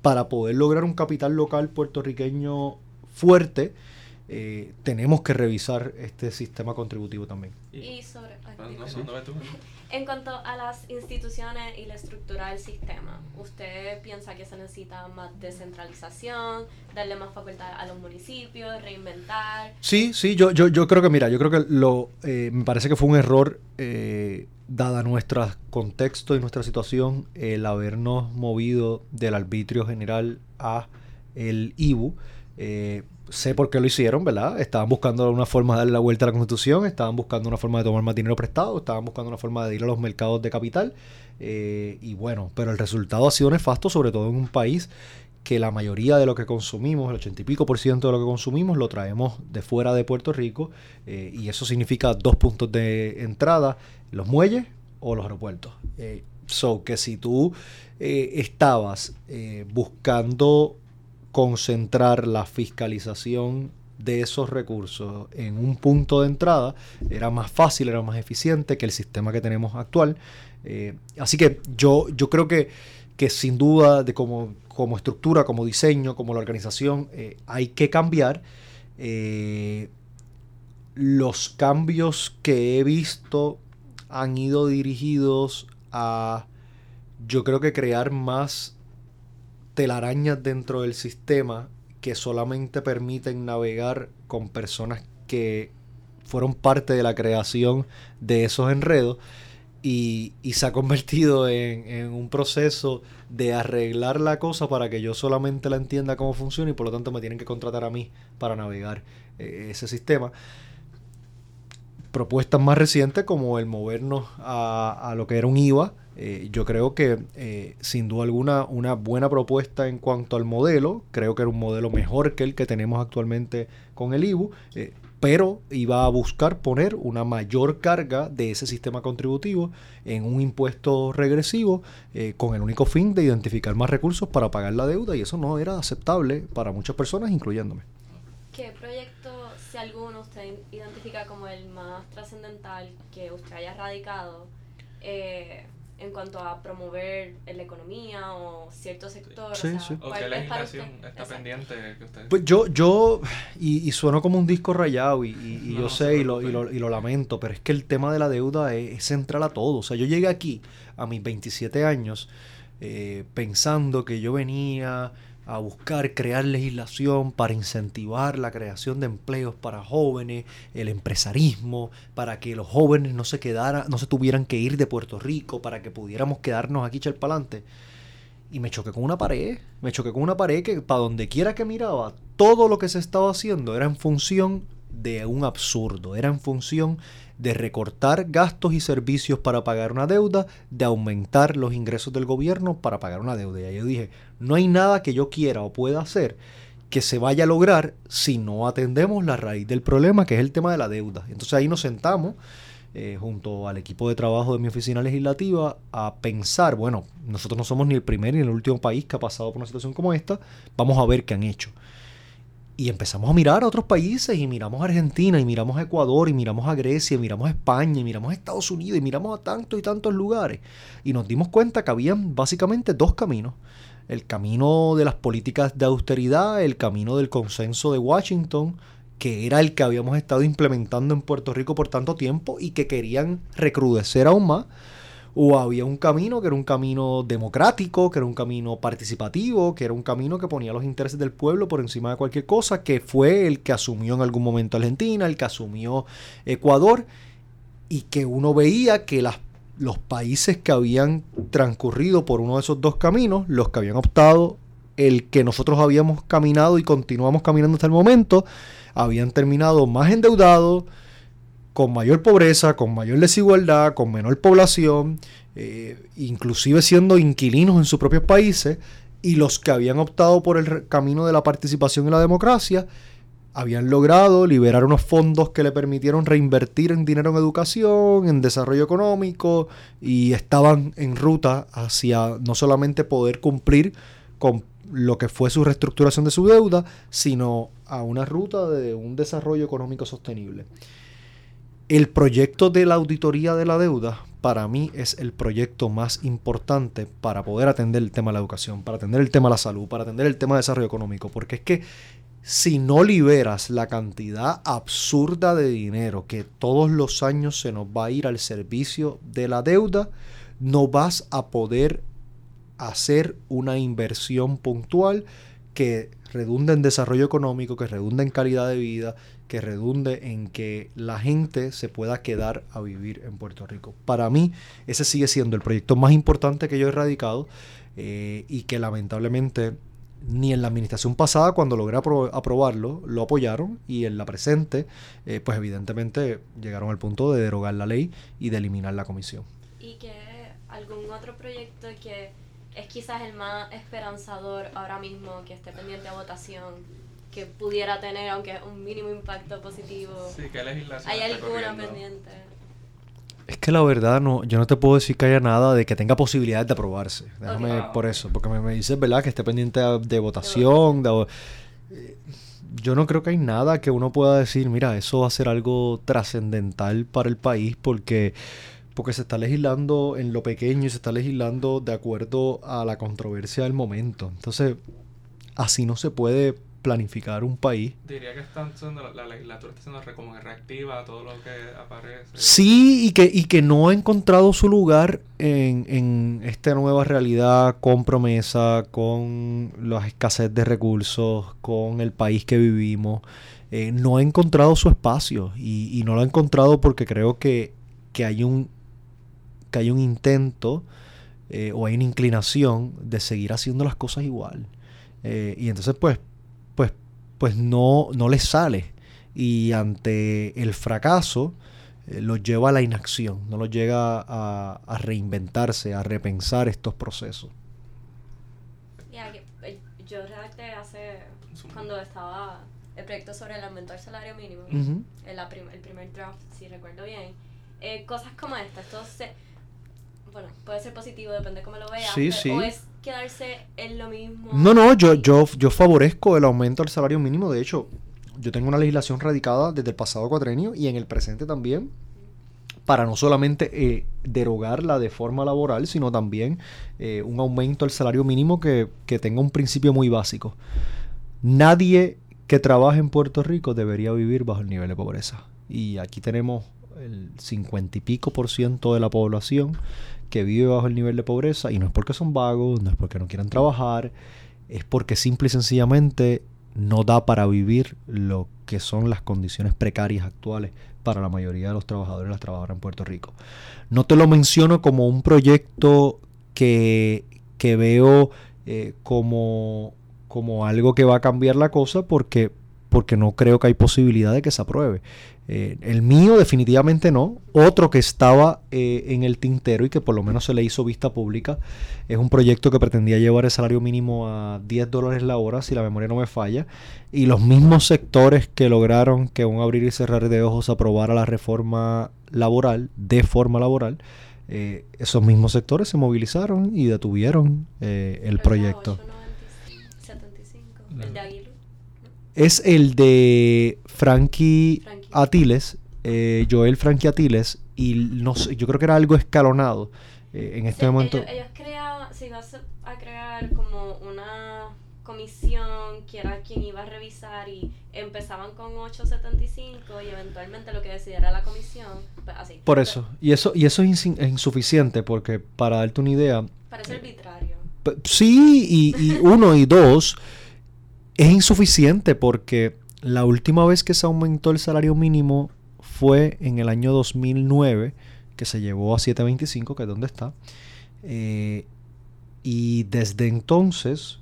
para poder lograr un capital local puertorriqueño fuerte, tenemos que revisar este sistema contributivo también. Y sobre... En cuanto a las instituciones y la estructura del sistema, ¿usted piensa que se necesita más descentralización, darle más facultad a los municipios, reinventar? Sí, sí, yo, yo, yo creo que, mira, yo creo que lo, eh, me parece que fue un error, eh, dada nuestro contexto y nuestra situación, el habernos movido del arbitrio general a el IBU. Eh, sé por qué lo hicieron, ¿verdad? Estaban buscando una forma de darle la vuelta a la constitución, estaban buscando una forma de tomar más dinero prestado, estaban buscando una forma de ir a los mercados de capital. Eh, y bueno, pero el resultado ha sido nefasto, sobre todo en un país que la mayoría de lo que consumimos, el ochenta y pico por ciento de lo que consumimos, lo traemos de fuera de Puerto Rico. Eh, y eso significa dos puntos de entrada, los muelles o los aeropuertos. So que si tú estabas buscando concentrar la fiscalización de esos recursos en un punto de entrada era más fácil, era más eficiente que el sistema que tenemos actual. Eh, así que yo, yo creo que, que sin duda de como, estructura, como diseño, como la organización, eh, hay que cambiar. Eh, los cambios que he visto han ido dirigidos a, yo creo que crear más telarañas dentro del sistema que solamente permiten navegar con personas que fueron parte de la creación de esos enredos y, se ha convertido en, un proceso de arreglar la cosa para que yo solamente la entienda cómo funciona y por lo tanto me tienen que contratar a mí para navegar eh, ese sistema. Propuestas más recientes como el movernos a, a lo que era un IVA, eh, yo creo que eh, sin duda alguna una buena propuesta en cuanto al modelo, creo que era un modelo mejor que el que tenemos actualmente con el IBU, eh, pero iba a buscar poner una mayor carga de ese sistema contributivo en un impuesto regresivo con el único fin de identificar más recursos para pagar la deuda y eso no era aceptable para muchas personas, incluyéndome. ¿Qué proyecto, si alguno, usted identifica como el más trascendental que usted haya radicado? Eh, en cuanto a promover la economía o cierto sector. Sí, sí. ¿O qué legislación está pendiente que usted... Pues yo, yo y, y sueno como un disco rayado y, y, yo sé y lo, y, lo, y lo lamento, pero es que el tema de la deuda es, central a todo. O sea, yo llegué aquí a mis 27 años eh, pensando que yo venía a buscar crear legislación para incentivar la creación de empleos para jóvenes, el empresarismo, para que los jóvenes no se quedaran, no se tuvieran que ir de Puerto Rico, para que pudiéramos quedarnos aquí adelante. Y me choqué con una pared, me choqué con una pared que para donde quiera que miraba, todo lo que se estaba haciendo era en función de un absurdo, era en función de recortar gastos y servicios para pagar una deuda, de aumentar los ingresos del gobierno para pagar una deuda. Y yo dije, no hay nada que yo quiera o pueda hacer que se vaya a lograr si no atendemos la raíz del problema, que es el tema de la deuda. Entonces ahí nos sentamos eh, junto al equipo de trabajo de mi oficina legislativa a pensar, bueno, nosotros no somos ni el primer ni el último país que ha pasado por una situación como esta, vamos a ver qué han hecho. Y empezamos a mirar a otros países y miramos a Argentina y miramos a Ecuador y miramos a Grecia y miramos a España y miramos a Estados Unidos y miramos a tantos y tantos lugares. Y nos dimos cuenta que habían básicamente dos caminos. El camino de las políticas de austeridad, el camino del consenso de Washington, que era el que habíamos estado implementando en Puerto Rico por tanto tiempo y que querían recrudecer aún más. O había un camino que era un camino democrático, que era un camino participativo, que era un camino que ponía los intereses del pueblo por encima de cualquier cosa, que fue el que asumió en algún momento Argentina, el que asumió Ecuador, y que uno veía que las, los países que habían transcurrido por uno de esos dos caminos, los que habían optado el que nosotros habíamos caminado y continuamos caminando hasta el momento, habían terminado más endeudados, con mayor pobreza, con mayor desigualdad, con menor población, eh, inclusive siendo inquilinos en sus propios países, y los que habían optado por el camino de la participación y la democracia, habían logrado liberar unos fondos que le permitieron reinvertir en dinero en educación, en desarrollo económico, y estaban en ruta hacia no solamente poder cumplir con lo que fue su reestructuración de su deuda, sino a una ruta de un desarrollo económico sostenible. El proyecto de la auditoría de la deuda para mí es el proyecto más importante para poder atender el tema de la educación, para atender el tema de la salud, para atender el tema de desarrollo económico, porque es que si no liberas la cantidad absurda de dinero que todos los años se nos va a ir al servicio de la deuda, no vas a poder hacer una inversión puntual que redunde en desarrollo económico, que redunde en calidad de vida, que redunde en que la gente se pueda quedar a vivir en Puerto Rico. Para mí, ese sigue siendo el proyecto más importante que yo he radicado eh, y que lamentablemente ni en la administración pasada, cuando logré aprobarlo, lo apoyaron y en la presente, eh, pues evidentemente llegaron al punto de derogar la ley y de eliminar la comisión. ¿Y que algún otro proyecto que es quizás el más esperanzador ahora mismo que esté pendiente a votación que pudiera tener, aunque un mínimo impacto positivo. Sí, ¿qué legislación ¿Hay alguna pendiente? Es que la verdad, no, yo no te puedo decir que haya nada de que tenga posibilidades de aprobarse. Déjame por eso, porque me, me, dices, ¿verdad? Que esté pendiente de, votación. De, eh, yo no creo que hay nada que uno pueda decir, mira, eso va a ser algo trascendental para el país, porque porque se está legislando en lo pequeño y se está legislando de acuerdo a la controversia del momento. Entonces, así no se puede planificar un país. Diría que están la, legislatura está siendo como reactiva a todo lo que aparece. Sí, y que, y que no ha encontrado su lugar en, en esta nueva realidad con promesa, con la escasez de recursos, con el país que vivimos. Eh, no ha encontrado su espacio y, y no lo ha encontrado porque creo que, que hay un que hay un intento eh, o hay una inclinación de seguir haciendo las cosas igual. Eh, y entonces pues, pues, pues no, no les sale. Y ante el fracaso eh, los lleva a la inacción, no los llega a, reinventarse, a repensar estos procesos. yo redacté hace, cuando estaba el proyecto sobre el aumento del salario mínimo, el, primer draft, si recuerdo bien, cosas como estas, esto se, bueno, puede ser positivo, depende de cómo lo veas. Sí, sí. O es quedarse en lo mismo. No, no, yo, yo, yo favorezco el aumento del salario mínimo. De hecho, yo tengo una legislación radicada desde el pasado cuatrenio y en el presente también para no solamente eh, derogarla de forma laboral, sino también eh, un aumento del salario mínimo que, que tenga un principio muy básico. Nadie que trabaje en Puerto Rico debería vivir bajo el nivel de pobreza. Y aquí tenemos el cincuenta y pico por ciento de la población que vive bajo el nivel de pobreza y no es porque son vagos, no es porque no quieran trabajar, es porque simple y sencillamente no da para vivir lo que son las condiciones precarias actuales para la mayoría de los trabajadores y las trabajadoras en Puerto Rico. No te lo menciono como un proyecto que, que veo eh, como, como algo que va a cambiar la cosa porque, porque no creo que hay posibilidad de que se apruebe. Eh, el mío definitivamente no. Otro que estaba eh, en el tintero y que por lo menos se le hizo vista pública es un proyecto que pretendía llevar el salario mínimo a 10 dólares la hora, si la memoria no me falla. Y los mismos sectores que lograron que un abrir y cerrar de ojos aprobara la reforma laboral, de forma laboral, eh, esos mismos sectores se movilizaron y detuvieron el proyecto. Es el de Frankie Atiles, eh, Joel Frankie Atiles, y no sé, yo creo que era algo escalonado eh, en este momento. Ellos, creaban, si vas a crear como una comisión que era quien iba a revisar y empezaban con 8.75 y eventualmente lo que decidiera la comisión, pues así. Por eso, y eso, y eso es, insuficiente porque para darte una idea... Parece arbitrario. Sí, y, y uno y dos, es insuficiente porque la última vez que se aumentó el salario mínimo fue en el año 2009, que se llevó a 7.25, que es donde está. Eh, y desde entonces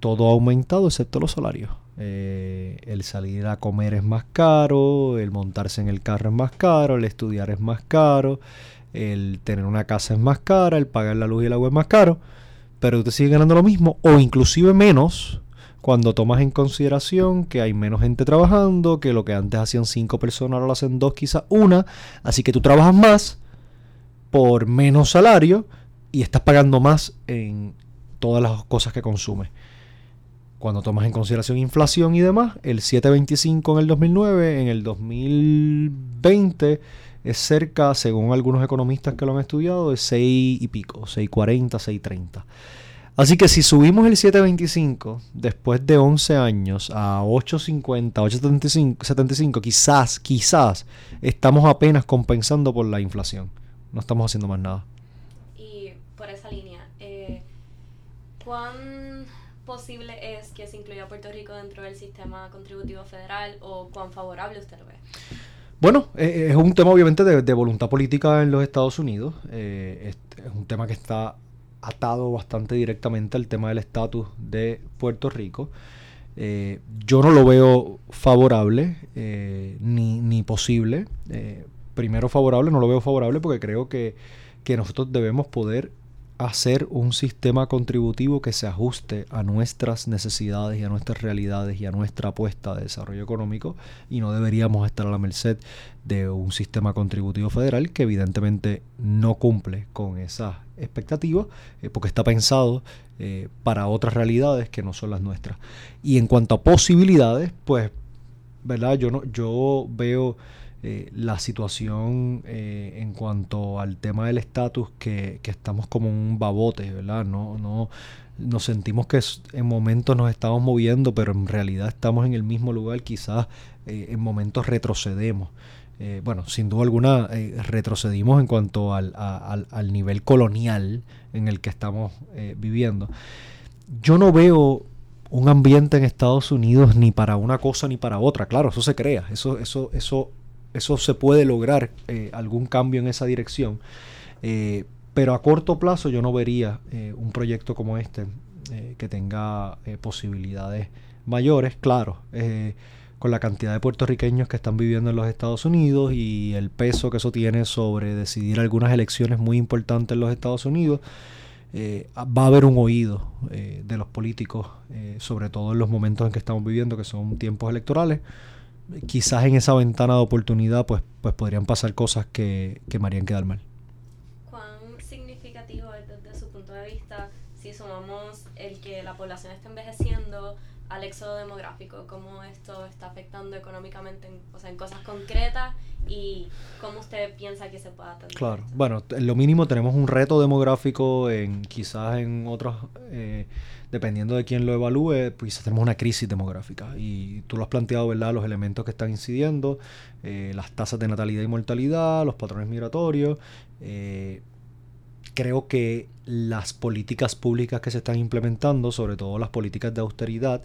todo ha aumentado excepto los salarios. Eh, el salir a comer es más caro, el montarse en el carro es más caro, el estudiar es más caro, el tener una casa es más cara, el pagar la luz y el agua es más caro, pero usted sigue ganando lo mismo o inclusive menos cuando tomas en consideración que hay menos gente trabajando, que lo que antes hacían cinco personas ahora lo hacen dos, quizás una, así que tú trabajas más por menos salario y estás pagando más en todas las cosas que consumes. Cuando tomas en consideración inflación y demás, el 7.25 en el 2009, en el 2020 es cerca, según algunos economistas que lo han estudiado, de 6 y pico, 6.40, 6.30. Así que si subimos el 725 después de 11 años a 850, 875, quizás, quizás estamos apenas compensando por la inflación. No estamos haciendo más nada. Y por esa línea, eh, ¿cuán posible es que se incluya Puerto Rico dentro del sistema contributivo federal o cuán favorable usted lo ve? Bueno, eh, es un tema obviamente de, voluntad política en los Estados Unidos. Eh, es un tema que está atado bastante directamente al tema del estatus de Puerto Rico. Eh, yo no lo veo favorable eh, ni, ni, posible. Eh, primero favorable, no lo veo favorable porque creo que, que nosotros debemos poder hacer un sistema contributivo que se ajuste a nuestras necesidades y a nuestras realidades y a nuestra apuesta de desarrollo económico y no deberíamos estar a la merced de un sistema contributivo federal que evidentemente no cumple con esas expectativas eh, porque está pensado eh, para otras realidades que no son las nuestras. Y en cuanto a posibilidades, pues, ¿verdad? Yo, no, yo veo eh, la situación eh, en cuanto al tema del estatus, que, estamos como un babote, ¿verdad? No, no, nos sentimos que en momentos nos estamos moviendo, pero en realidad estamos en el mismo lugar, quizás eh, en momentos retrocedemos. bueno, sin duda alguna retrocedimos en cuanto al, al, nivel colonial en el que estamos viviendo. Yo no veo un ambiente en Estados Unidos ni para una cosa ni para otra. Claro, eso se crea, eso, eso, eso eso se puede lograr eh, algún cambio en esa dirección. Eh, pero a corto plazo yo no vería eh, un proyecto como este que tenga posibilidades mayores, claro, con la cantidad de puertorriqueños que están viviendo en los Estados Unidos y el peso que eso tiene sobre decidir algunas elecciones muy importantes en los Estados Unidos. va a haber un oído de los políticos, sobre todo en los momentos en que estamos viviendo, que son tiempos electorales, quizás en esa ventana de oportunidad pues, pues podrían pasar cosas que, que me harían quedar mal. ¿Cuán significativo es desde su punto de vista si sumamos el que la población está envejeciendo al éxodo demográfico? ¿Cómo esto está afectando económicamente en, o sea, en cosas concretas y cómo usted piensa que se pueda atender? Claro, bueno, en lo mínimo tenemos un reto demográfico en quizás en otros... Eh, dependiendo de quién lo evalúe, pues tenemos una crisis demográfica. Y tú lo has planteado, ¿verdad? Los elementos que están incidiendo, eh, las tasas de natalidad y mortalidad, los patrones migratorios. Eh, creo que las políticas públicas que se están implementando, sobre todo las políticas de austeridad,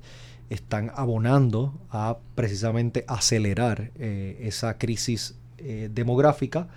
están abonando a precisamente acelerar eh, esa crisis demográfica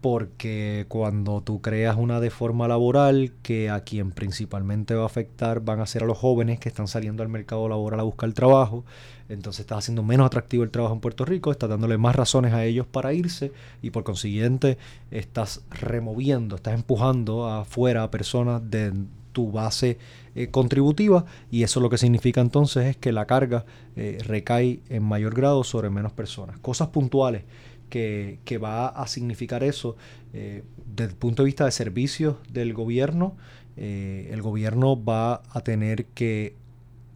porque cuando tú creas una deforma laboral que a quien principalmente va a afectar van a ser a los jóvenes que están saliendo al mercado laboral a buscar trabajo, entonces estás haciendo menos atractivo el trabajo en Puerto Rico, estás dándole más razones a ellos para irse y por consiguiente estás removiendo, estás empujando afuera a personas de tu base eh, contributiva y eso lo que significa entonces es que la carga eh, recae en mayor grado sobre menos personas. Cosas puntuales que, va a significar eso eh, desde el punto de vista de servicios del gobierno. Eh, el gobierno va a tener que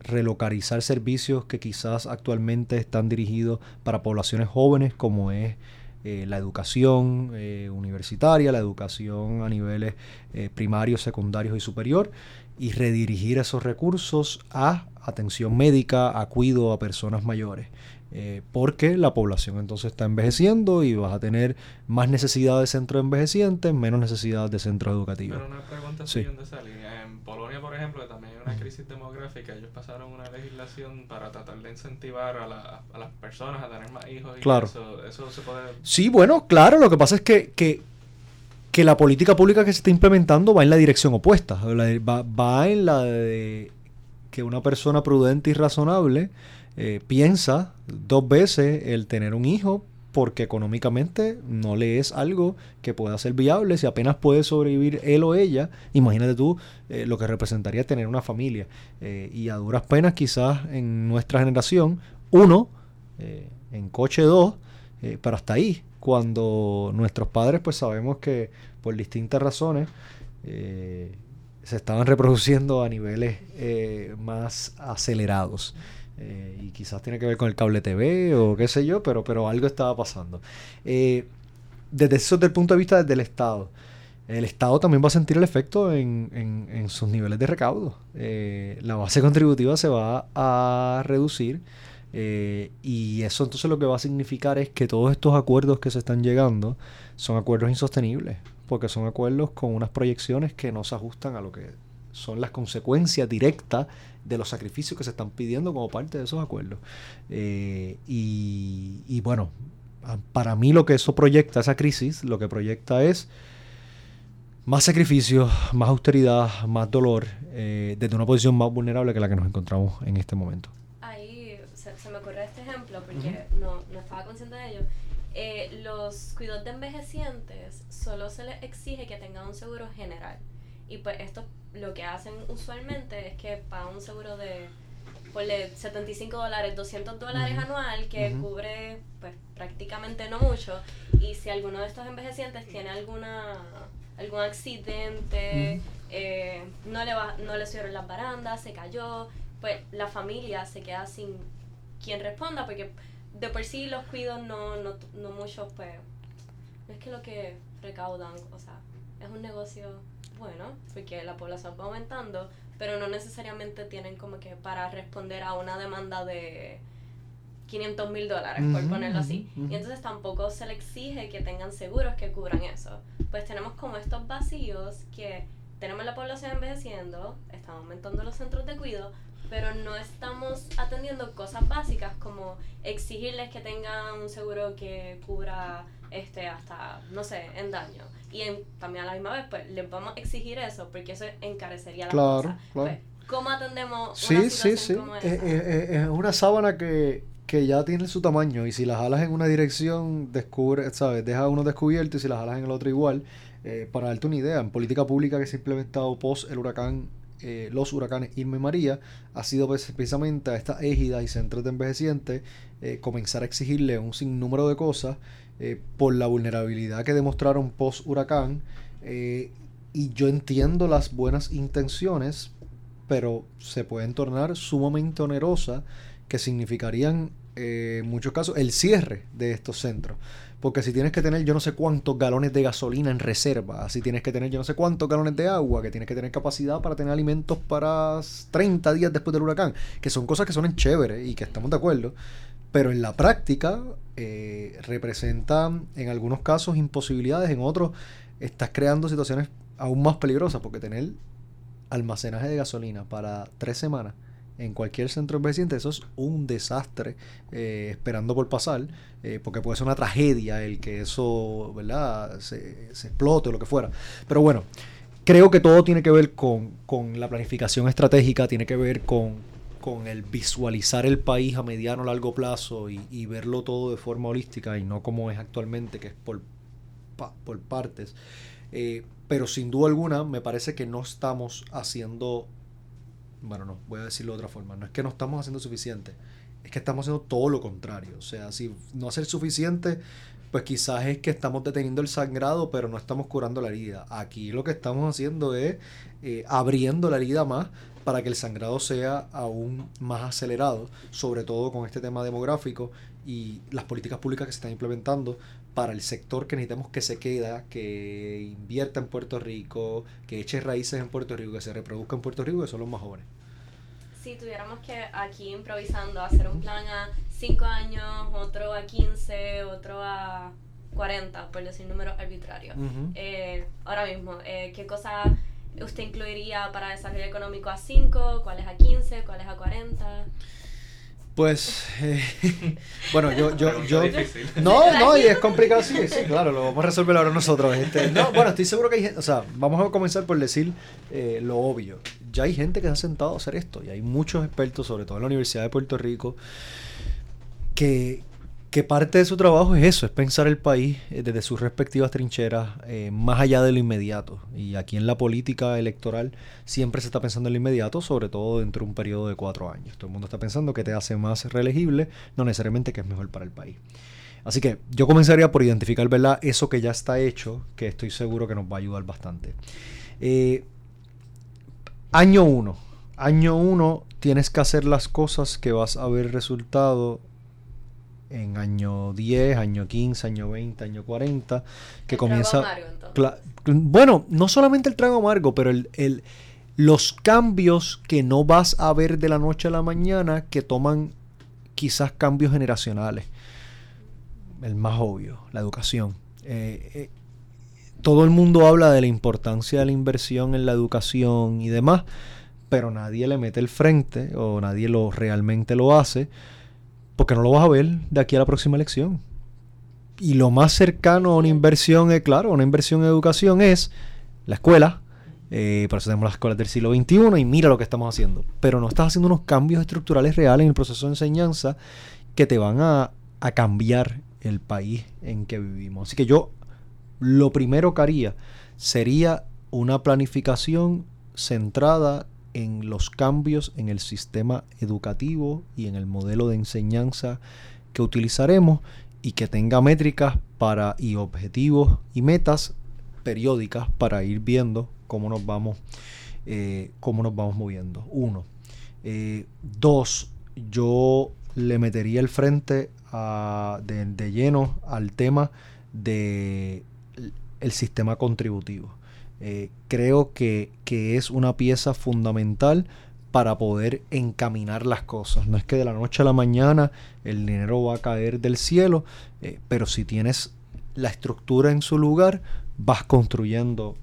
relocalizar servicios que quizás actualmente están dirigidos para poblaciones jóvenes, como es eh, la educación universitaria, la educación a niveles primarios, secundarios y superior, y redirigir esos recursos a atención médica, a cuido a personas mayores. Porque la población entonces está envejeciendo y vas a tener más necesidad de centros envejecientes, menos necesidad de centros educativos. Pero una pregunta siguiendo esa línea. En Polonia, por ejemplo, también hay una crisis demográfica. Ellos pasaron una legislación para tratar de incentivar a, a las personas a tener más hijos. Y claro. Eso, eso se puede... Sí, bueno, claro. Lo que pasa es que, que, que, la política pública que se está implementando va en la dirección opuesta. Va, va en la de que una persona prudente y razonable eh, piensa dos veces el tener un hijo porque económicamente no le es algo que pueda ser viable. Si apenas puede sobrevivir él o ella, imagínate tú eh, lo que representaría tener una familia. Eh, y a duras penas quizás en nuestra generación, uno, en coche dos, pero hasta ahí, cuando nuestros padres pues sabemos que por distintas razones se estaban reproduciendo a niveles más acelerados. Eh, y quizás tiene que ver con el cable TV o qué sé yo, pero, pero algo estaba pasando. Eh, desde eso, desde el punto de vista del Estado, el Estado también va a sentir el efecto en, en, sus niveles de recaudo. Eh, la base contributiva se va a reducir y eso entonces lo que va a significar es que todos estos acuerdos que se están llegando son acuerdos insostenibles, porque son acuerdos con unas proyecciones que no se ajustan a lo que son las consecuencias directas de los sacrificios que se están pidiendo como parte de esos acuerdos. Eh, y, bueno, para mí lo que eso proyecta, esa crisis, lo que proyecta es más sacrificios, más austeridad, más dolor, eh, desde una posición más vulnerable que la que nos encontramos en este momento. Ahí se, me ocurre este ejemplo porque no, no, estaba consciente de ello. Eh, los cuidados de envejecientes solo se les exige que tengan un seguro general. Y pues esto lo que hacen usualmente es que pagan un seguro de ponle 75 dólares, 200 dólares anual que cubre pues prácticamente no mucho. Y si alguno de estos envejecientes tiene alguna algún accidente eh, no le va, no le subieron las barandas se cayó pues la familia se queda sin quien responda porque de por sí los cuidos no, no, no muchos pues no es que lo que recaudan o sea es un negocio bueno, porque la población va aumentando, pero no necesariamente tienen como que para responder a una demanda de 500 mil dólares, por ponerlo así. Y entonces tampoco se le exige que tengan seguros que cubran eso. Pues tenemos como estos vacíos que tenemos la población envejeciendo, estamos aumentando los centros de cuidado, pero no estamos atendiendo cosas básicas como exigirles que tengan un seguro que cubra este hasta, no sé, en daño. Y también a la misma vez, pues les vamos a exigir eso, porque eso encarecería la claro, cosa. Claro. Pues, ¿Cómo atendemos sí, una sí, sí. Como Es, es, una sábana que, que ya tiene su tamaño y si la jalas en una dirección, descubre, ¿sabes? Deja uno descubierto y si la jalas en el otro igual. Eh, para darte una idea, en política pública que se ha implementado post el huracán eh, los huracanes Irma y María ha sido pues, precisamente a estas égidas y centros de envejecientes eh, comenzar a exigirle un sinnúmero de cosas eh, por la vulnerabilidad que demostraron post huracán y yo entiendo las buenas intenciones pero se pueden tornar sumamente onerosas que significarían en muchos casos el cierre de estos centros. Porque si tienes que tener yo no sé cuántos galones de gasolina en reserva, si tienes que tener yo no sé cuántos galones de agua, que tienes que tener capacidad para tener alimentos para 30 días después del huracán, que son cosas que son chéveres y que estamos de acuerdo, pero en la práctica eh, representan en algunos casos imposibilidades, en otros estás creando situaciones aún más peligrosas, porque tener almacenaje de gasolina para tres semanas en cualquier centro envejeciente, eso es un desastre eh, esperando por pasar, eh, porque puede ser una tragedia el que eso, ¿verdad?, se, explote o lo que fuera. Pero bueno, creo que todo tiene que ver con, la planificación estratégica, tiene que ver con, con el visualizar el país a mediano o largo plazo y, verlo todo de forma holística y no como es actualmente, que es por, por partes. Eh, pero sin duda alguna me parece que no estamos haciendo bueno, no, voy a decirlo de otra forma, no es que no estamos haciendo suficiente, es que estamos haciendo todo lo contrario. O sea, si no hacer suficiente, pues quizás es que estamos deteniendo el sangrado, pero no estamos curando la herida. Aquí lo que estamos haciendo es eh, abriendo la herida más para que el sangrado sea aún más acelerado, sobre todo con este tema demográfico y las políticas públicas que se están implementando para el sector que necesitamos que se queda, que invierta en Puerto Rico, que eche raíces en Puerto Rico, que se reproduzca en Puerto Rico, que son los más jóvenes. Si tuviéramos que aquí improvisando hacer un plan a 5 años, otro a 15, otro a 40, por decir números arbitrarios. Eh, ahora mismo, eh, ¿qué cosa usted incluiría para desarrollo económico a 5? ¿Cuáles a 15? ¿Cuáles a 40? Pues, eh, bueno, yo, yo, yo, no, no, y es complicado, sí, sí, claro, lo vamos a resolver ahora nosotros. Este, no, bueno, estoy seguro que hay gente, o sea, vamos a comenzar por decir eh, lo obvio. Ya hay gente que se ha sentado a hacer esto, y hay muchos expertos, sobre todo en la Universidad de Puerto Rico, que, que parte de su trabajo es eso, es pensar el país eh, desde sus respectivas trincheras, eh, más allá de lo inmediato. Y aquí en la política electoral siempre se está pensando en lo inmediato, sobre todo dentro de un periodo de cuatro años. Todo el mundo está pensando que te hace más reelegible, no necesariamente que es mejor para el país. Así que yo comenzaría por identificar, ¿verdad? Eso que ya está hecho, que estoy seguro que nos va a ayudar bastante. Eh, año uno. Año uno tienes que hacer las cosas que vas a ver resultado en año 10, año 15, año 20, año 40, que comienza... Amargo, bueno, no solamente el trago amargo, pero el, el, los cambios que no vas a ver de la noche a la mañana que toman quizás cambios generacionales. El más obvio, la educación. Eh, eh, todo el mundo habla de la importancia de la inversión en la educación y demás, pero nadie le mete el frente o nadie lo realmente lo hace porque no lo vas a ver de aquí a la próxima elección. Y lo más cercano a una inversión, es, claro, una inversión en educación es la escuela. Eh, por eso tenemos las escuelas del siglo XXI y mira lo que estamos haciendo. Pero no estás haciendo unos cambios estructurales reales en el proceso de enseñanza que te van a, a cambiar el país en que vivimos. Así que yo lo primero que haría sería una planificación centrada en los cambios en el sistema educativo y en el modelo de enseñanza que utilizaremos y que tenga métricas para y objetivos y metas periódicas para ir viendo cómo nos vamos eh, cómo nos vamos moviendo. Uno. Eh, dos yo le metería el frente de, de, lleno al tema de el sistema contributivo eh, creo que, es una pieza fundamental para poder encaminar las cosas. No es que de la noche a la mañana el dinero va a caer del cielo, eh, pero si tienes la estructura en su lugar, vas construyendo,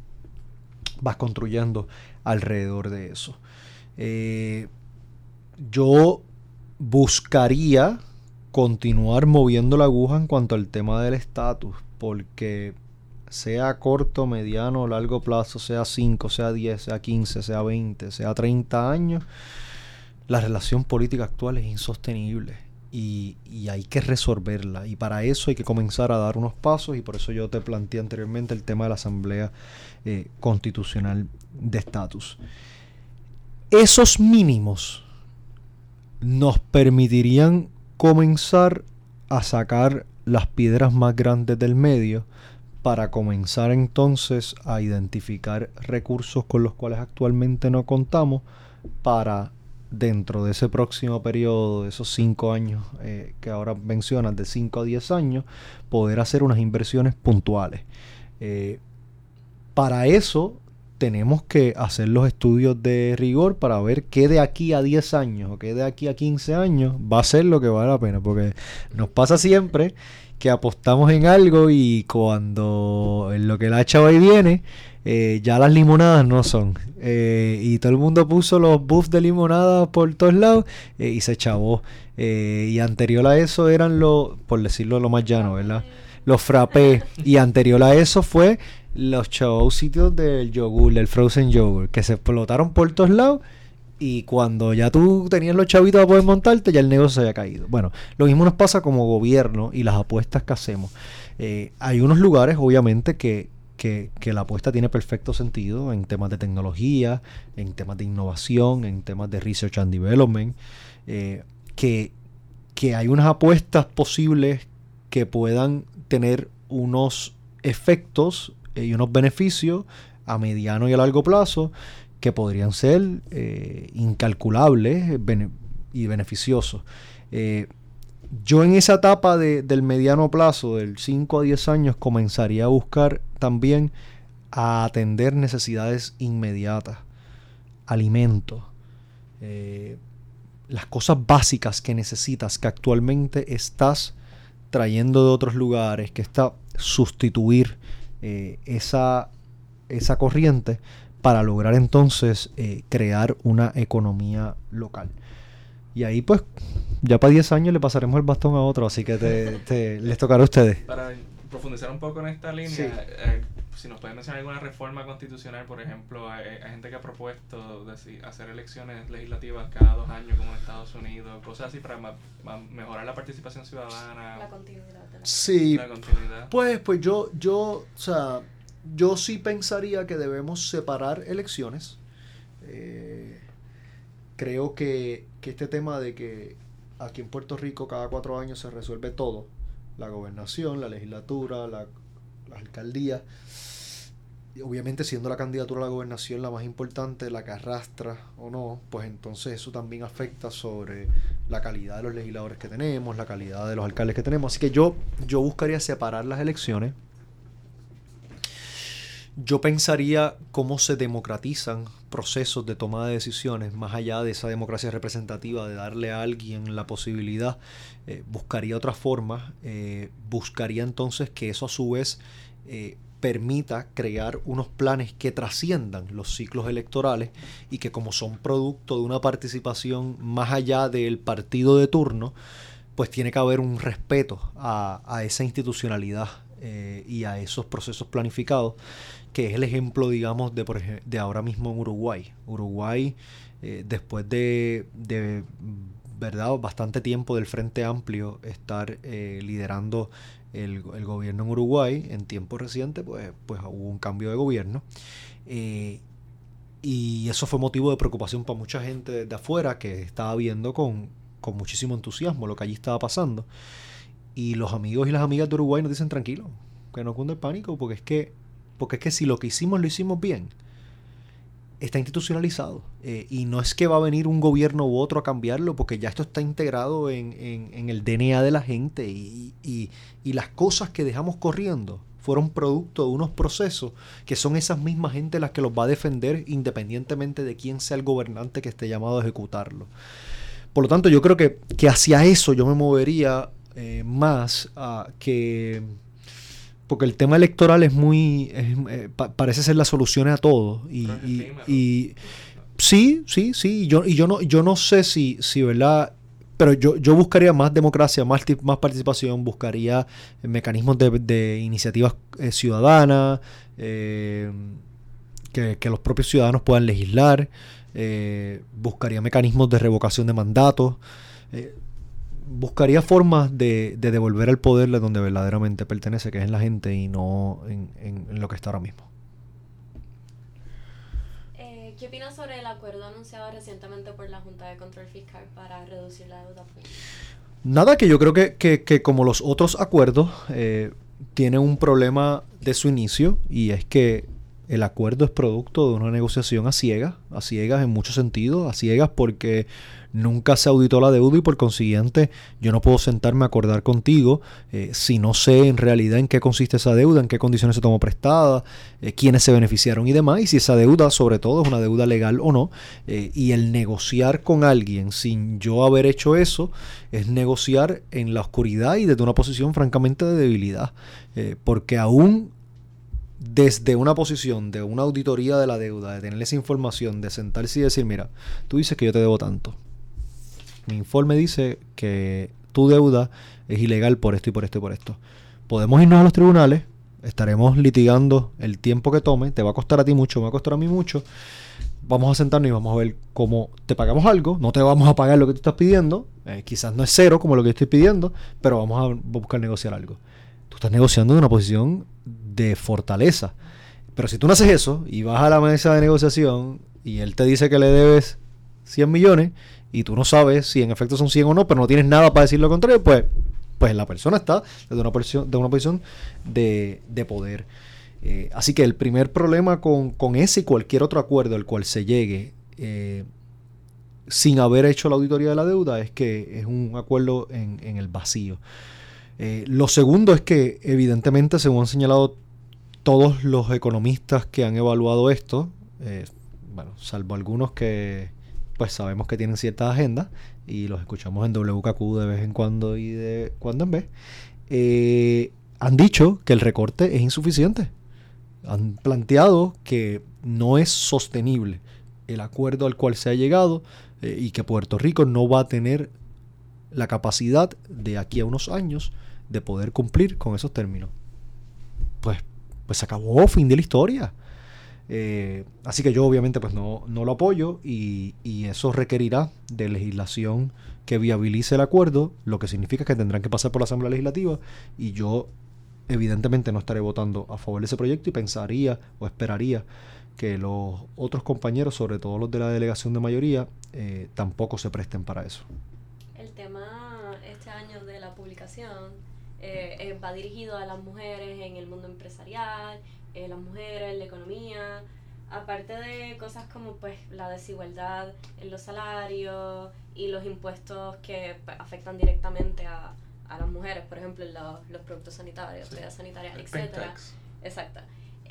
vas construyendo alrededor de eso. Eh, yo buscaría continuar moviendo la aguja en cuanto al tema del estatus, porque sea corto, mediano o largo plazo, sea 5, sea 10, sea 15, sea 20, sea 30 años, la relación política actual es insostenible y, hay que resolverla. Y para eso hay que comenzar a dar unos pasos y por eso yo te planteé anteriormente el tema de la Asamblea eh, Constitucional de Estatus. Esos mínimos nos permitirían comenzar a sacar las piedras más grandes del medio para comenzar entonces a identificar recursos con los cuales actualmente no contamos para dentro de ese próximo periodo, de esos cinco años eh, que ahora mencionas, de 5 a 10 años, poder hacer unas inversiones puntuales. Eh, para eso tenemos que hacer los estudios de rigor para ver qué de aquí a 10 años o qué de aquí a 15 años va a ser lo que vale la pena, porque nos pasa siempre que apostamos en algo y cuando en lo que la hacha va y viene, eh, ya las limonadas no son. Eh, y todo el mundo puso los buffs de limonada por todos lados eh, y se chavó. y anterior a eso eran los, por decirlo lo más llano, ¿verdad? Los frappés. Y anterior a eso fue los chavos sitios del yogur, del frozen yogurt, que se explotaron por todos lados y cuando ya tú tenías los chavitos para poder montarte, ya el negocio se había caído. Bueno, lo mismo nos pasa como gobierno y las apuestas que hacemos. Eh, hay unos lugares, obviamente, que, que, la apuesta tiene perfecto sentido en temas de tecnología, en temas de innovación, en temas de research and development, eh, que, que hay unas apuestas posibles que puedan tener unos efectos y unos beneficios a mediano y a largo plazo que podrían ser eh, incalculables y beneficiosos. Eh, yo en esa etapa del mediano plazo, del 5 a 10 años, comenzaría a buscar también a atender necesidades inmediatas, alimentos, eh, las cosas básicas que necesitas, que actualmente estás trayendo de otros lugares, que está sustituir esa, esa corriente para lograr entonces eh, crear una economía local. Y ahí pues ya para 10 años le pasaremos el bastón a otro, así que te, les tocará a ustedes. Para profundizar un poco en esta línea, eh, si nos pueden mencionar alguna reforma constitucional, por ejemplo, hay, gente que ha propuesto hacer elecciones legislativas cada dos años como en Estados Unidos, cosas así para mejorar la participación ciudadana. La continuidad. sí. La continuidad. Pues, pues yo, yo, o sea yo sí pensaría que debemos separar elecciones. Eh, creo que, este tema de que aquí en Puerto Rico cada cuatro años se resuelve todo, la gobernación, la legislatura, la, alcaldía, obviamente siendo la candidatura a la gobernación la más importante, la que arrastra o no, pues entonces eso también afecta sobre la calidad de los legisladores que tenemos, la calidad de los alcaldes que tenemos. Así que yo, yo buscaría separar las elecciones yo pensaría cómo se democratizan procesos de toma de decisiones, más allá de esa democracia representativa, de darle a alguien la posibilidad, eh, buscaría otra forma, eh, buscaría entonces que eso a su vez eh, permita crear unos planes que trasciendan los ciclos electorales y que como son producto de una participación más allá del partido de turno, pues tiene que haber un respeto a esa institucionalidad y a esos procesos planificados que es el ejemplo, digamos, de, por de ahora mismo en Uruguay. Uruguay, eh, después de, de, ¿verdad? bastante tiempo del Frente Amplio estar eh, liderando el, gobierno en Uruguay, en tiempo reciente, pues, pues hubo un cambio de gobierno. Eh, y eso fue motivo de preocupación para mucha gente de afuera que estaba viendo con, con muchísimo entusiasmo lo que allí estaba pasando. Y los amigos y las amigas de Uruguay nos dicen tranquilo, que no cunde el pánico, porque es que porque es que si lo que hicimos lo hicimos bien, está institucionalizado. Eh, y no es que va a venir un gobierno u otro a cambiarlo, porque ya esto está integrado en, el DNA de la gente. Y, las cosas que dejamos corriendo fueron producto de unos procesos que son esas mismas gente las que los va a defender independientemente de quién sea el gobernante que esté llamado a ejecutarlo. Por lo tanto, yo creo que, hacia eso yo me movería eh, más que porque el tema electoral es muy, eh, parece ser la solución a todo. Y, y, sí, sí, sí, yo, y yo no, yo no sé si, si ¿verdad? Pero yo, yo buscaría más democracia, más, más participación, buscaría mecanismos de, iniciativas eh, ciudadanas, eh, que, que, los propios ciudadanos puedan legislar, buscaría mecanismos de revocación de mandatos buscaría formas de, devolver el poder de donde verdaderamente pertenece, que es en la gente y no en, lo que está ahora mismo. Eh, ¿Qué opinas sobre el acuerdo anunciado recientemente por la Junta de Control Fiscal para reducir la deuda pública? Nada, que yo creo que, como los otros acuerdos, eh, tiene un problema de su inicio y es que el acuerdo es producto de una negociación a ciegas, a ciegas en muchos sentidos, a ciegas porque nunca se auditó la deuda y por consiguiente yo no puedo sentarme a acordar contigo eh, si no sé en realidad en qué consiste esa deuda, en qué condiciones se tomó prestada, eh, quiénes se beneficiaron y demás, y si esa deuda sobre todo es una deuda legal o no. Eh, y el negociar con alguien sin yo haber hecho eso es negociar en la oscuridad y desde una posición francamente de debilidad, porque aún desde una posición de una auditoría de la deuda, de tener esa información, de sentarse y decir, mira, tú dices que yo te debo tanto mi informe dice que tu deuda es ilegal por esto y por esto y por esto. Podemos irnos a los tribunales, estaremos litigando el tiempo que tome, te va a costar a ti mucho, me va a costar a mí mucho. Vamos a sentarnos y vamos a ver cómo te pagamos algo, no te vamos a pagar lo que tú estás pidiendo, eh, quizás no es cero como lo que estoy pidiendo, pero vamos a buscar negociar algo. Tú estás negociando de una posición de fortaleza. Pero si tú no haces eso y vas a la mesa de negociación y él te dice que le debes 100 millones y tú no sabes si en efecto son 100 o no, pero no tienes nada para decir lo contrario, pues pues la persona está desde una posición de, una posición de, de poder. Eh, así que el primer problema con, ese y cualquier otro acuerdo al cual se llegue eh, sin haber hecho la auditoría de la deuda es que es un acuerdo en, en el vacío. Eh, lo segundo es que evidentemente, según han señalado todos los economistas que han evaluado esto, bueno, salvo algunos que pues sabemos que tienen cierta agenda y los escuchamos en WKQ de vez en cuando y de cuando en vez, han dicho que el recorte es insuficiente. Han planteado que no es sostenible el acuerdo al cual se ha llegado eh, y que Puerto Rico no va a tener la capacidad de aquí a unos años de poder cumplir con esos términos. Pues, pues se acabó, fin de la historia. Eh, así que yo obviamente pues no, no lo apoyo y, y, eso requerirá de legislación que viabilice el acuerdo, lo que significa que tendrán que pasar por la Asamblea Legislativa y yo evidentemente no estaré votando a favor de ese proyecto y pensaría o esperaría que los otros compañeros, sobre todo los de la delegación de mayoría, eh, tampoco se presten para eso. El tema este año de la publicación eh, eh, va dirigido a las mujeres en el mundo empresarial, las mujeres en la economía, aparte de cosas como pues la desigualdad en los salarios y los impuestos que pues, afectan directamente a, a las mujeres, por ejemplo, los, los productos sanitarios, sí. sanitarias, etcétera. Exacto.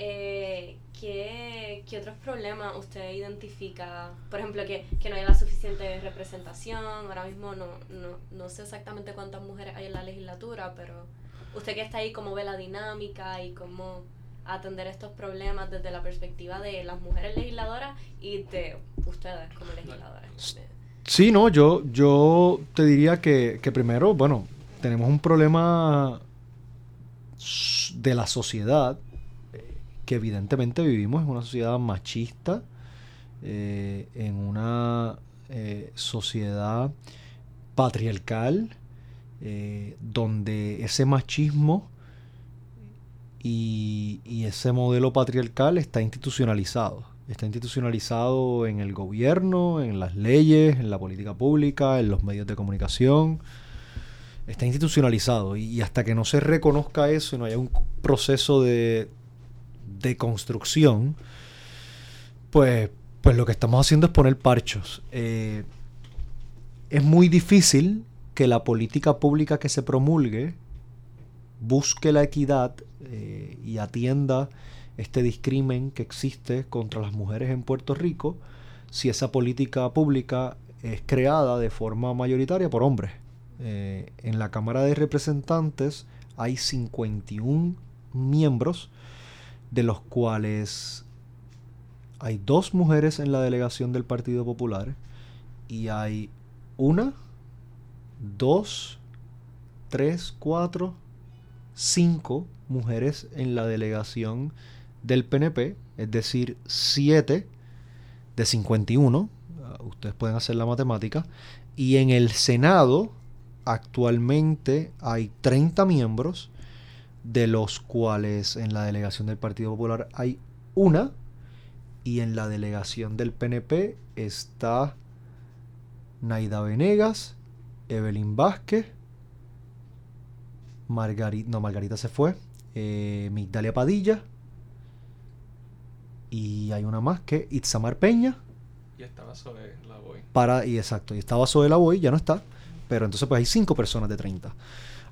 Eh, ¿qué, ¿qué, otros problemas usted identifica? Por ejemplo, que, que, no haya la suficiente representación. Ahora mismo no, no, no sé exactamente cuántas mujeres hay en la legislatura, pero usted que está ahí, ¿cómo ve la dinámica y cómo atender estos problemas desde la perspectiva de las mujeres legisladoras y de ustedes como legisladores? Sí, no, yo, yo te diría que, que primero, bueno, tenemos un problema de la sociedad, que evidentemente vivimos en una sociedad machista, eh, en una eh, sociedad patriarcal, donde ese machismo y, y, ese modelo patriarcal está institucionalizado. Está institucionalizado en el gobierno, en las leyes, en la política pública, en los medios de comunicación está institucionalizado y, hasta que no se reconozca eso y no haya un proceso de, de construcción, pues, pues lo que estamos haciendo es poner parchos. Eh, es muy difícil que la política pública que se promulgue busque la equidad eh, y atienda este discrimen que existe contra las mujeres en Puerto Rico si esa política pública es creada de forma mayoritaria por hombres. Eh, en la Cámara de Representantes hay 51 miembros, de los cuales hay dos mujeres en la delegación del Partido Popular y hay una, dos, tres, cuatro, cinco mujeres en la delegación del PNP, es decir, siete de 51, ah, ustedes pueden hacer la matemática, y en el Senado Actualmente hay 30 miembros, de los cuales en la delegación del Partido Popular hay una, y en la delegación del PNP está Naida Venegas, Evelyn Vázquez, Margarita, no, Margarita se fue, eh, Migdalia Padilla, y hay una más que Itzamar Peña. Y estaba Zoe Lavoy. Para, y exacto, y estaba Zoe Lavoy, ya no está pero entonces pues hay cinco personas de 30.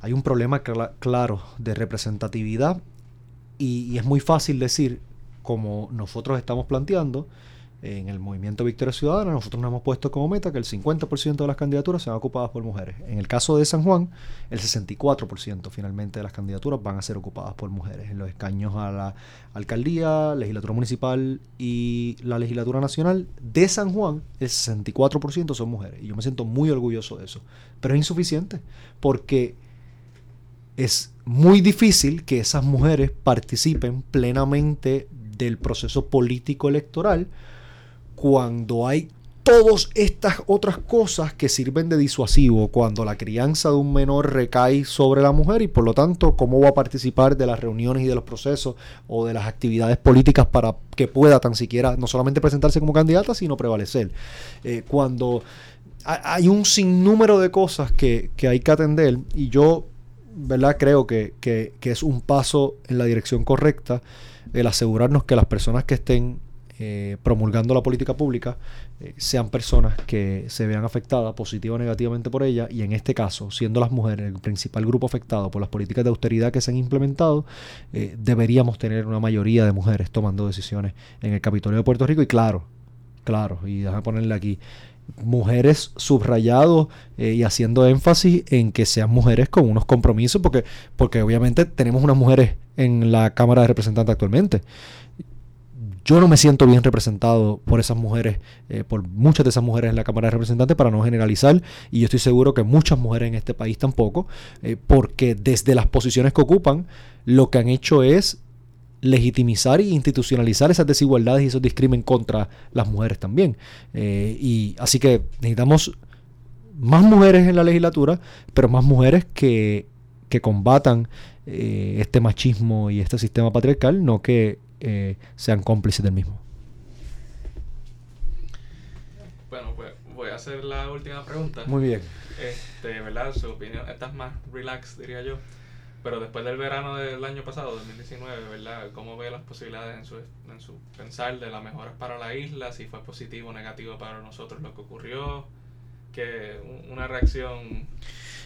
Hay un problema claro de representatividad y, es muy fácil decir, como nosotros estamos planteando, en el movimiento Victoria Ciudadana, nosotros nos hemos puesto como meta que el 50% de las candidaturas sean ocupadas por mujeres. En el caso de San Juan, el 64% finalmente de las candidaturas van a ser ocupadas por mujeres. En los escaños a la alcaldía, legislatura municipal y la legislatura nacional de San Juan, el 64% son mujeres. Y yo me siento muy orgulloso de eso. Pero es insuficiente porque es muy difícil que esas mujeres participen plenamente del proceso político electoral cuando hay todas estas otras cosas que sirven de disuasivo, cuando la crianza de un menor recae sobre la mujer y por lo tanto cómo va a participar de las reuniones y de los procesos o de las actividades políticas para que pueda tan siquiera no solamente presentarse como candidata, sino prevalecer. Eh, cuando hay un sinnúmero de cosas que, que hay que atender y yo ¿verdad? Creo que, que, es un paso en la dirección correcta el asegurarnos que las personas que estén eh, promulgando la política pública eh, sean personas que se vean afectadas positiva o negativamente por ella y en este caso, siendo las mujeres el principal grupo afectado por las políticas de austeridad que se han implementado, eh, deberíamos tener una mayoría de mujeres tomando decisiones en el Capitolio de Puerto Rico y claro, claro, y déjame ponerle aquí, mujeres subrayados y haciendo énfasis en que sean mujeres con unos compromisos, porque, porque obviamente tenemos unas mujeres en la Cámara de Representantes actualmente. Yo no me siento bien representado por esas mujeres, eh, por muchas de esas mujeres en la Cámara de Representantes, para no generalizar, y yo estoy seguro que muchas mujeres en este país tampoco, eh, porque desde las posiciones que ocupan, lo que han hecho es legitimizar e institucionalizar esas desigualdades y esos discrimen contra las mujeres también. Eh, y así que necesitamos más mujeres en la legislatura, pero más mujeres que, que combatan este machismo y este sistema patriarcal, no que eh, sean cómplices del mismo. Bueno, pues voy a hacer la última pregunta. Muy bien. Este, ¿verdad? Su opinión, esta es más relax, diría yo. Pero después del verano del año pasado, 2019, ¿verdad? ¿Cómo ve las posibilidades en su, en su pensar de las mejoras para la isla? Si fue positivo o negativo para nosotros lo que ocurrió. Que una reacción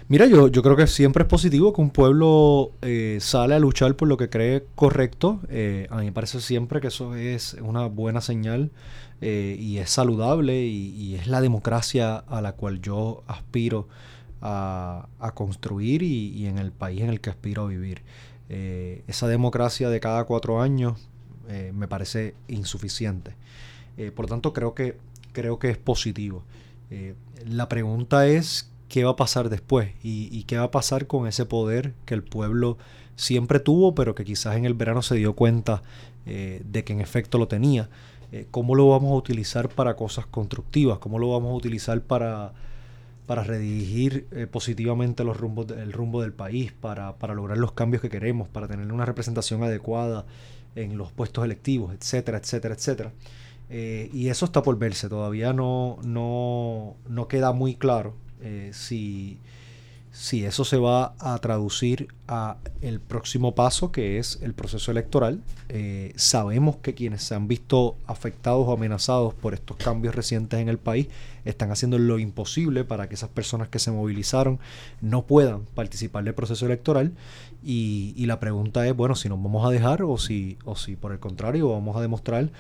Mira, yo, yo creo que siempre es positivo que un pueblo eh, sale a luchar por lo que cree correcto. Eh, a mí me parece siempre que eso es una buena señal eh, y es saludable y, es la democracia a la cual yo aspiro a, construir y, en el país en el que aspiro a vivir. esa democracia de cada cuatro años me parece insuficiente. por lo tanto, creo que, creo que es positivo. la pregunta es qué va a pasar después y, qué va a pasar con ese poder que el pueblo siempre tuvo, pero que quizás en el verano se dio cuenta eh, de que en efecto lo tenía. Eh, ¿Cómo lo vamos a utilizar para cosas constructivas? ¿Cómo lo vamos a utilizar para, para redirigir eh, positivamente los rumbos el rumbo del país, para, para, lograr los cambios que queremos, para tener una representación adecuada en los puestos electivos, etcétera, etcétera, etcétera? y eso está por verse, todavía no, no, no queda muy claro eh, si, si eso se va a traducir a el próximo paso que es el proceso electoral. Eh, sabemos que quienes se han visto afectados o amenazados por estos cambios recientes en el país están haciendo lo imposible para que esas personas que se movilizaron no puedan participar del proceso electoral y, la pregunta es, bueno, si nos vamos a dejar o si, o si por el contrario vamos a demostrar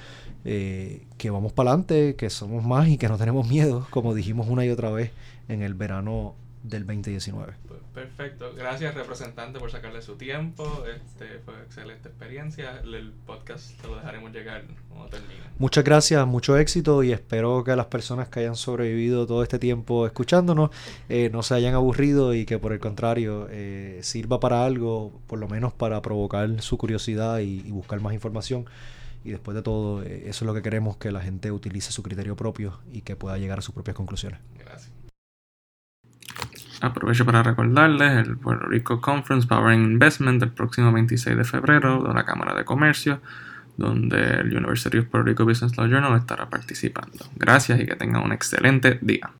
eh, que vamos para adelante, que somos más y que no tenemos miedo, como dijimos una y otra vez en el verano del 2019. Pues, perfecto. Gracias, representante, por sacarle su tiempo. Este, fue excelente experiencia. El podcast te lo dejaremos llegar cuando termine. Muchas gracias, mucho éxito y espero que las personas que hayan sobrevivido todo este tiempo escuchándonos eh, no se hayan aburrido y que por el contrario eh, sirva para algo, por lo menos para provocar su curiosidad y, buscar más información. Y después de todo, eh, eso es lo que queremos, que la gente utilice su criterio propio y que pueda llegar a sus propias conclusiones. Gracias. Aprovecho para recordarles el Puerto Rico Conference Powering Investment el próximo 26 de febrero de la Cámara de Comercio, donde el University of Puerto Rico Business Law Journal estará participando. Gracias y que tengan un excelente día.